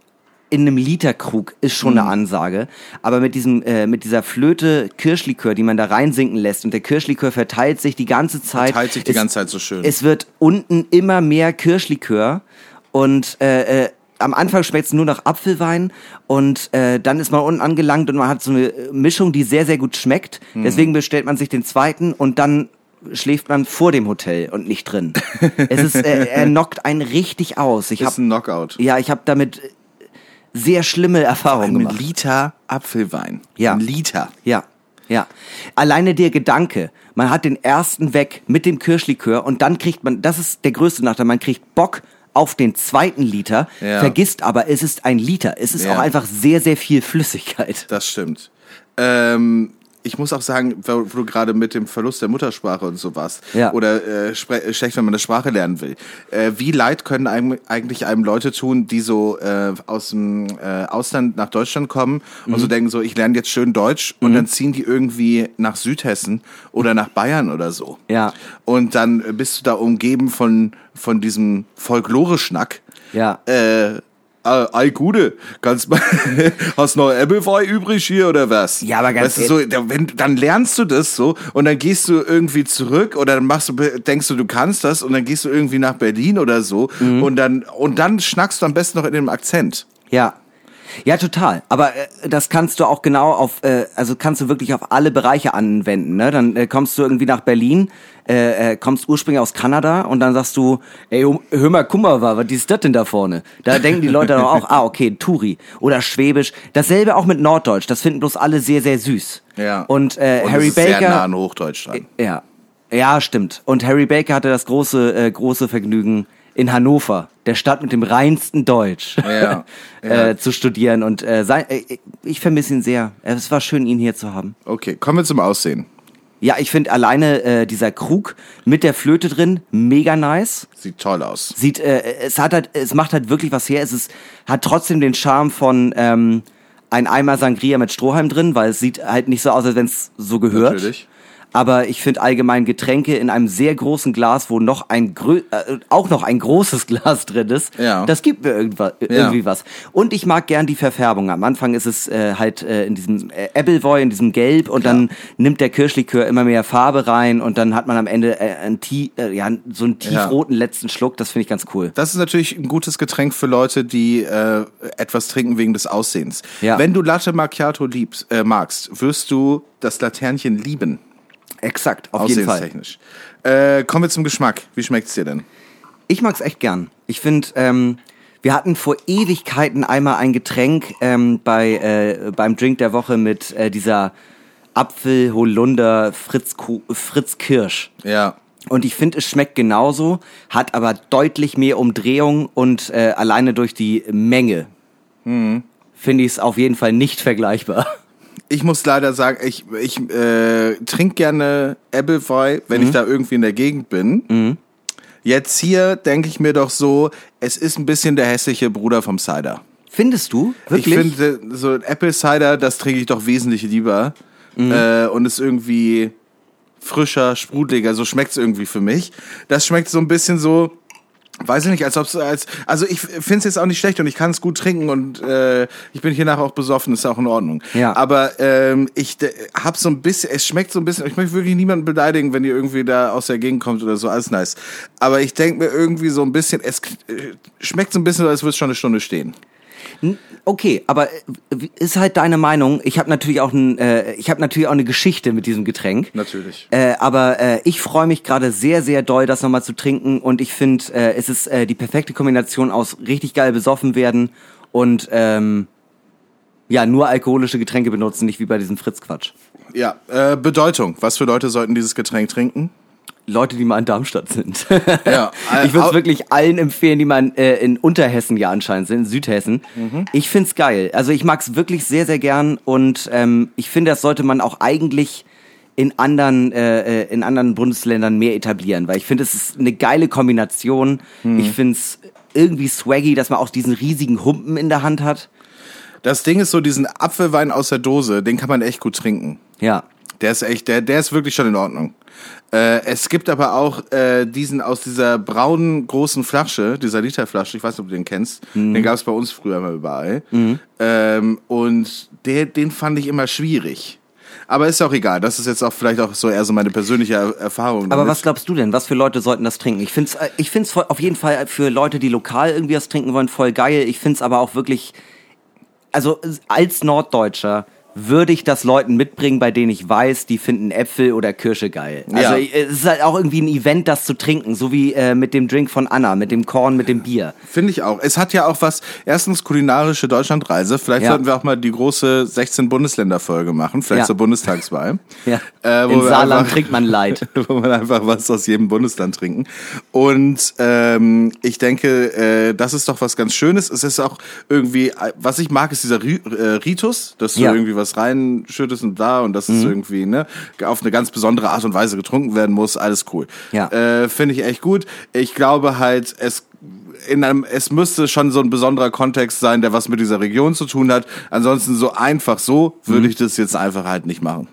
in einem Literkrug ist schon Mhm. eine Ansage, aber mit diesem äh, mit dieser Flöte Kirschlikör, die man da reinsinken lässt und der Kirschlikör verteilt sich die ganze Zeit. Verteilt sich die es, ganze Zeit so schön. Es wird unten immer mehr Kirschlikör und äh, äh, am Anfang schmeckt es nur nach Apfelwein und äh, dann ist man unten angelangt und man hat so eine Mischung, die sehr, sehr gut schmeckt. Mhm. Deswegen bestellt man sich den zweiten und dann schläft man vor dem Hotel und nicht drin. es ist, äh, er knockt einen richtig aus. Ich ist hab, ein Knockout. ja, ich habe damit sehr schlimme Erfahrungen Ein gemacht. Liter Apfelwein. Ja. Ein Liter. Ja, ja. Alleine der Gedanke, man hat den ersten weg mit dem Kirschlikör und dann kriegt man, das ist der größte Nachteil, man kriegt Bock auf den zweiten Liter, Ja. vergisst aber, es ist ein Liter. Es ist Ja. auch einfach sehr, sehr viel Flüssigkeit. Das stimmt. Ähm, ich muss auch sagen, wo du gerade mit dem Verlust der Muttersprache und so warst, Ja. oder äh, spre- schlecht, wenn man eine Sprache lernen will. Äh, wie leid können einem, eigentlich einem Leute tun, die so äh, aus dem äh, Ausland nach Deutschland kommen und Mhm. so denken, so ich lerne jetzt schön Deutsch und dann ziehen die irgendwie nach Südhessen oder nach Bayern oder so. Ja. Und dann äh, bist du da umgeben von, von diesem Folklore-Schnack. Ja. Äh, äh, ei Gude, kannst mal, hast noch Applefy übrig hier oder was? Ja, aber ganz weißt du, so, da- wenn, dann lernst du das so und dann gehst du irgendwie zurück oder dann machst du, denkst du, du kannst das und dann gehst du irgendwie nach Berlin oder so Mhm. und dann, und dann schnackst du am besten noch in dem Akzent. Ja. Ja, total. Aber äh, das kannst du auch genau auf, äh, also kannst du wirklich auf alle Bereiche anwenden. Ne? Dann äh, kommst du irgendwie nach Berlin, äh, äh, kommst ursprünglich aus Kanada und dann sagst du, ey, hör- mal, guck mal, was ist das denn da vorne? Da denken die Leute dann auch, ah, okay, Turi oder Schwäbisch. Dasselbe auch mit Norddeutsch. Das finden bloß alle sehr, sehr süß. Ja. Und, äh, und Harry ist Baker. sehr nah an Hochdeutsch dran. Ja. Ja, stimmt. Und Harry Baker hatte das große, äh, große Vergnügen, in Hannover, der Stadt mit dem reinsten Deutsch, Ja, ja. äh, zu studieren. Und äh, sein, äh, ich vermisse ihn sehr. Es war schön, ihn hier zu haben. Okay, kommen wir zum Aussehen. Ja, ich finde alleine äh, dieser Krug mit der Flöte drin mega nice. Sieht toll aus. Sieht, äh, es hat halt, es macht halt wirklich was her. Es ist, hat trotzdem den Charme von ähm, ein Eimer Sangria mit Strohhalm drin, weil es sieht halt nicht so aus, als wenn es so gehört. Natürlich. Aber ich finde allgemein Getränke in einem sehr großen Glas, wo noch ein grö äh, auch noch ein großes Glas drin ist, Ja. das gibt mir irgendwas, irgendwie was. Und ich mag gern die Verfärbung. Am Anfang ist es äh, halt äh, in diesem äh, Appleboy, in diesem Gelb und dann nimmt der Kirschlikör immer mehr Farbe rein und dann hat man am Ende äh, ein tie äh, ja, so einen tiefroten letzten Schluck. Das finde ich ganz cool. Das ist natürlich ein gutes Getränk für Leute, die äh, etwas trinken wegen des Aussehens. Ja. Wenn du Latte Macchiato liebst, äh, magst, wirst du das Laternchen lieben. Exakt, auf jeden Fall. Äh, kommen wir zum Geschmack. Wie schmeckt's dir denn? Ich mag's echt gern. Ich finde, ähm, wir hatten vor Ewigkeiten einmal ein Getränk ähm, bei äh, beim Drink der Woche mit äh, dieser Apfel Holunder Fritz Fritz Kirsch. Ja. Und ich finde, es schmeckt genauso, hat aber deutlich mehr Umdrehung und äh, alleine durch die Menge finde ich es auf jeden Fall nicht vergleichbar. Ich muss leider sagen, ich, ich äh, trinke gerne Appleboy, wenn Mhm. ich da irgendwie in der Gegend bin. Jetzt hier denke ich mir doch so, es ist ein bisschen der hässliche Bruder vom Cider. Findest du? Wirklich? Ich finde, so ein Apple Cider, das trinke ich doch wesentlich lieber. Mhm. Äh, und ist irgendwie frischer, sprudeliger, so schmeckt's irgendwie für mich. Das schmeckt so ein bisschen so, weiß ich nicht, als ob es als, also ich finde es jetzt auch nicht schlecht und ich kann es gut trinken und äh, ich bin hier nachher auch besoffen, ist auch in Ordnung. Ja. Aber ähm, ich hab so ein bisschen, es schmeckt so ein bisschen, ich möchte wirklich niemanden beleidigen, wenn ihr irgendwie da aus der Gegend kommt oder so, alles nice. Aber ich denke mir irgendwie so ein bisschen, es äh, schmeckt so ein bisschen, als würde es schon eine Stunde stehen. Okay, aber äh, ist halt deine Meinung. Ich habe natürlich auch ein, äh, ich habe natürlich auch eine Geschichte mit diesem Getränk. Natürlich. Äh, aber äh, ich freue mich gerade sehr, sehr doll, das nochmal zu trinken. Und ich finde, äh, es ist äh, die perfekte Kombination aus richtig geil besoffen werden und ähm, ja nur alkoholische Getränke benutzen, nicht wie bei diesem Fritz-Quatsch. Ja, äh, Bedeutung. Was für Leute sollten dieses Getränk trinken? Leute, die mal in Darmstadt sind. Ja, äh, ich würde es wirklich allen empfehlen, die mal äh, in Unterhessen ja anscheinend sind, in Südhessen. Mhm. Ich find's geil. Also ich mag's wirklich sehr, sehr gern und ähm, ich finde, das sollte man auch eigentlich in anderen äh, äh, in anderen Bundesländern mehr etablieren, weil ich finde, es ist eine geile Kombination. Mhm. Ich find's irgendwie swaggy, dass man auch diesen riesigen Humpen in der Hand hat. Das Ding ist so, diesen Apfelwein aus der Dose, den kann man echt gut trinken. Ja. Der ist echt, der, der ist wirklich schon in Ordnung. Äh, es gibt aber auch äh, diesen aus dieser braunen großen Flasche, dieser Literflasche, ich weiß nicht, ob du den kennst, den gab es bei uns früher mal überall. Ähm, und der, den fand ich immer schwierig. Aber ist auch egal, das ist jetzt auch vielleicht auch so eher so meine persönliche Er- Erfahrung. Aber damit. was glaubst du denn? Was für Leute sollten das trinken? Ich find's, äh, ich find's auf jeden Fall für Leute, die lokal irgendwie was trinken wollen, voll geil. Ich find's aber auch wirklich, also als Norddeutscher würde ich das Leuten mitbringen, bei denen ich weiß, die finden Äpfel oder Kirsche geil. Also Ja. ich- es ist halt auch irgendwie ein Event, das zu trinken, so wie äh, mit dem Drink von Anna, mit dem Korn, mit dem Bier. Finde ich auch. Es hat ja auch was, erstens kulinarische Deutschlandreise. Vielleicht Ja. sollten wir auch mal die große 16 Bundesländer-Folge machen, vielleicht Ja. zur Bundestagswahl. Ja. Äh, In Saarland einfach- trinkt man Leid. wo man einfach was aus jedem Bundesland trinken. Und ähm, ich denke, äh, das ist doch was ganz Schönes. Es ist auch irgendwie, äh, was ich mag, ist dieser äh, Ritus, dass du irgendwie was reinschüttest und da und dass es irgendwie ne, auf eine ganz besondere Art und Weise getrunken werden muss. Alles cool. Ja. Äh, Finde ich echt gut. Ich glaube halt, es in einem, es müsste schon so ein besonderer Kontext sein, der was mit dieser Region zu tun hat. Ansonsten so einfach so würde Mhm. ich das jetzt einfach halt nicht machen.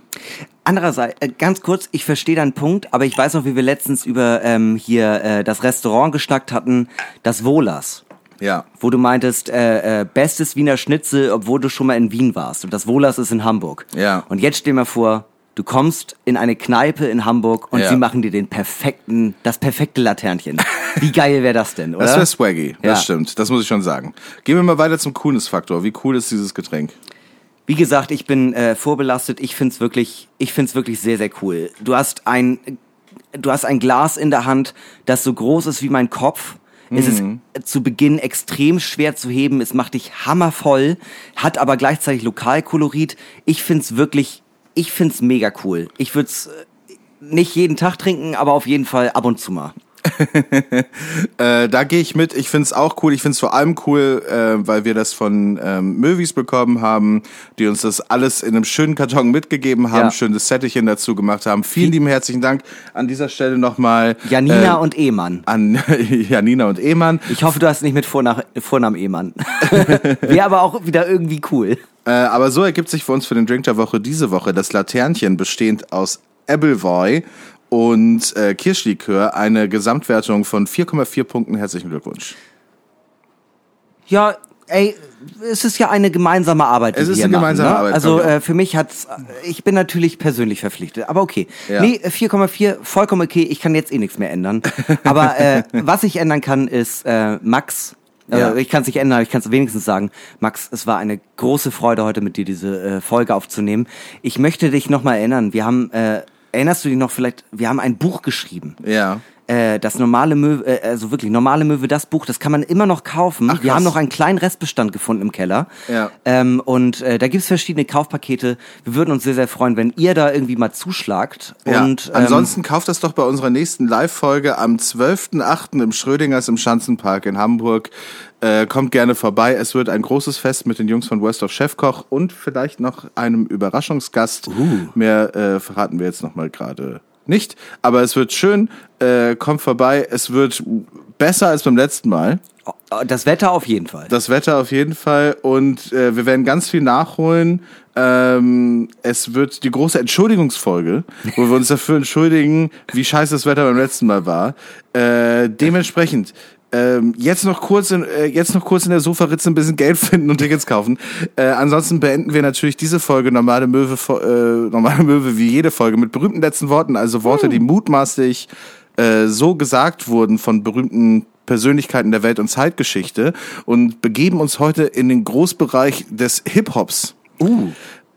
Andererseits, äh, ganz kurz, ich verstehe deinen Punkt, aber ich weiß noch, wie wir letztens über ähm, hier äh, das Restaurant geschnackt hatten, das Wohlers. Ja. wo du meintest, äh, äh, bestes Wiener Schnitzel, obwohl du schon mal in Wien warst. Und das Wohlers ist in Hamburg. Ja. Und jetzt stell dir mal vor, du kommst in eine Kneipe in Hamburg und Ja. sie machen dir den perfekten, das perfekte Laternchen. Wie geil wäre das denn, oder? Das wäre swaggy, Ja. das stimmt. Das muss ich schon sagen. Gehen wir mal weiter zum Coolness-Faktor. Wie cool ist dieses Getränk? Wie gesagt, ich bin äh, vorbelastet. Ich find's wirklich, ich find's wirklich sehr, sehr cool. Du hast ein, du hast ein Glas in der Hand, das so groß ist wie mein Kopf. Es ist zu Beginn extrem schwer zu heben. Es macht dich hammervoll, hat aber gleichzeitig Lokalkolorit. Ich find's wirklich, ich find's mega cool. Ich würd's äh, nicht jeden Tag trinken, aber auf jeden Fall ab und zu mal. Äh, da gehe ich mit. Ich find's auch cool. Ich find's vor allem cool, äh, weil wir das von ähm, Movies bekommen haben, die uns das alles in einem schönen Karton mitgegeben haben, Ja. schönes Settichen dazu gemacht haben. Vielen lieben herzlichen Dank an dieser Stelle nochmal. Janina äh, und Ehmann. an Janina und Ehmann. Ich hoffe, du hast nicht mit Vornach Vornamen Ehmann. Wäre aber auch wieder irgendwie cool. Äh, aber so ergibt sich für uns für den Drink der Woche diese Woche das Laternchen bestehend aus Appleboy und äh, Kirschlikör eine Gesamtwertung von 4,4 Punkten. Herzlichen Glückwunsch. Ja, ey, es ist ja eine gemeinsame Arbeit. Die Es ist eine gemeinsame machen, ne? Arbeit, Also äh, für mich hat's, ich bin natürlich persönlich verpflichtet, aber okay. Ja. Nee, 4,4, vollkommen okay. Ich kann jetzt eh nichts mehr ändern. aber äh, was ich ändern kann, ist äh, Max. Äh, Ja. Ich kann es nicht ändern, aber ich kann es wenigstens sagen. Max, es war eine große Freude, heute mit dir diese äh, Folge aufzunehmen. Ich möchte dich nochmal erinnern. Wir haben, äh, erinnerst du dich noch vielleicht, wir haben ein Buch geschrieben. Ja. Äh, das normale Möwe, äh, also wirklich normale Möwe, das Buch, das kann man immer noch kaufen. Ach, Wir haben noch einen kleinen Restbestand gefunden im Keller. Ja. Ähm, und äh, da gibt's verschiedene Kaufpakete. Wir würden uns sehr, sehr freuen, wenn ihr da irgendwie mal zuschlagt. Ja. Und ähm, Ansonsten kauft das doch bei unserer nächsten Live-Folge am 12.8. im Schrödingers im Schanzenpark in Hamburg. Äh, kommt gerne vorbei. Es wird ein großes Fest mit den Jungs von Westhoff Chefkoch und vielleicht noch einem Überraschungsgast. Mehr äh, verraten wir jetzt noch mal gerade nicht. Aber es wird schön. Äh, kommt vorbei. Es wird besser als beim letzten Mal. oh, das Wetter auf jeden Fall. Das Wetter auf jeden Fall und äh, wir werden ganz viel nachholen. Ähm, es wird die große Entschuldigungsfolge, wo wir uns dafür entschuldigen, wie scheiße das Wetter beim letzten Mal war. Äh, dementsprechend ähm, jetzt noch kurz in, äh, jetzt noch kurz in der Sofaritze ein bisschen Geld finden und Tickets kaufen. Äh, ansonsten beenden wir natürlich diese Folge normale Möwe äh, normale Möwe wie jede Folge mit berühmten letzten Worten, also Worte, die mutmaßlich äh, so gesagt wurden von berühmten Persönlichkeiten der Welt- und Zeitgeschichte und begeben uns heute in den Großbereich des Hip-Hops. Uh.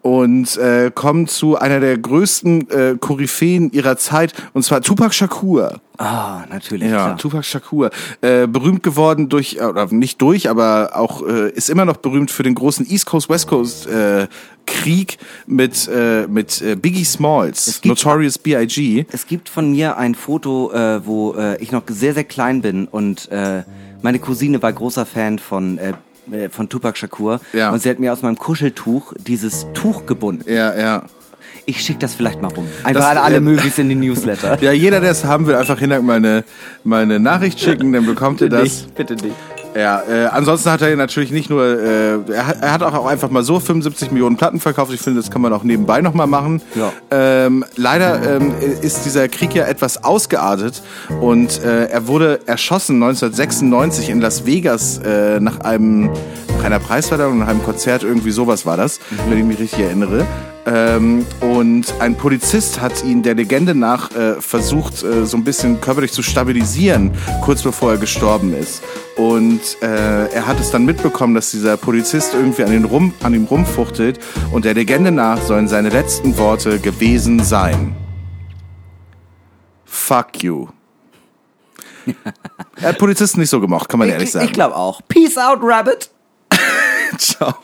Und äh, kommen zu einer der größten äh, Koryphäen ihrer Zeit, und zwar Tupac Shakur. Ah, natürlich. Ja, klar. Tupac Shakur. Äh, berühmt geworden durch, äh, oder nicht durch, aber auch äh, ist immer noch berühmt für den großen East Coast, West Coast äh, Krieg mit, äh, mit äh, Biggie Smalls, Notorious B.I.G. Es gibt von mir ein Foto, äh, wo äh, ich noch sehr, sehr klein bin und äh, meine Cousine war großer Fan von, äh, äh, von Tupac Shakur Ja. und sie hat mir aus meinem Kuscheltuch dieses Tuch gebunden. Ja, ja. Ich schick das vielleicht mal rum. Einfach Das- alle äh, Movies in den Newsletter. Ja, jeder, der es haben will, einfach hinterher meine, meine Nachricht schicken, dann bekommt ihr das. Nicht, bitte nicht. Ja, äh, ansonsten hat er natürlich nicht nur, äh, er, hat, er hat auch einfach mal so 75 Millionen Platten verkauft. Ich finde, das kann man auch nebenbei nochmal machen. Ja. Ähm, leider ähm, ist dieser Krieg ja etwas ausgeartet und äh, er wurde erschossen 1996 in Las Vegas äh, nach einem nach einer Preisverleihung, nach einem Konzert, irgendwie sowas war das, wenn ich mich richtig erinnere. Ähm, und ein Polizist hat ihn der Legende nach äh, versucht, äh, so ein bisschen körperlich zu stabilisieren, kurz bevor er gestorben ist. Und äh, er hat es dann mitbekommen, dass dieser Polizist irgendwie an, rum, an ihm rumfuchtelt. Und der Legende nach sollen seine letzten Worte gewesen sein. Fuck you. er hat Polizisten nicht so gemocht, kann man ehrlich Ich, sagen. ich glaube auch. Peace out, Rabbit. Ciao.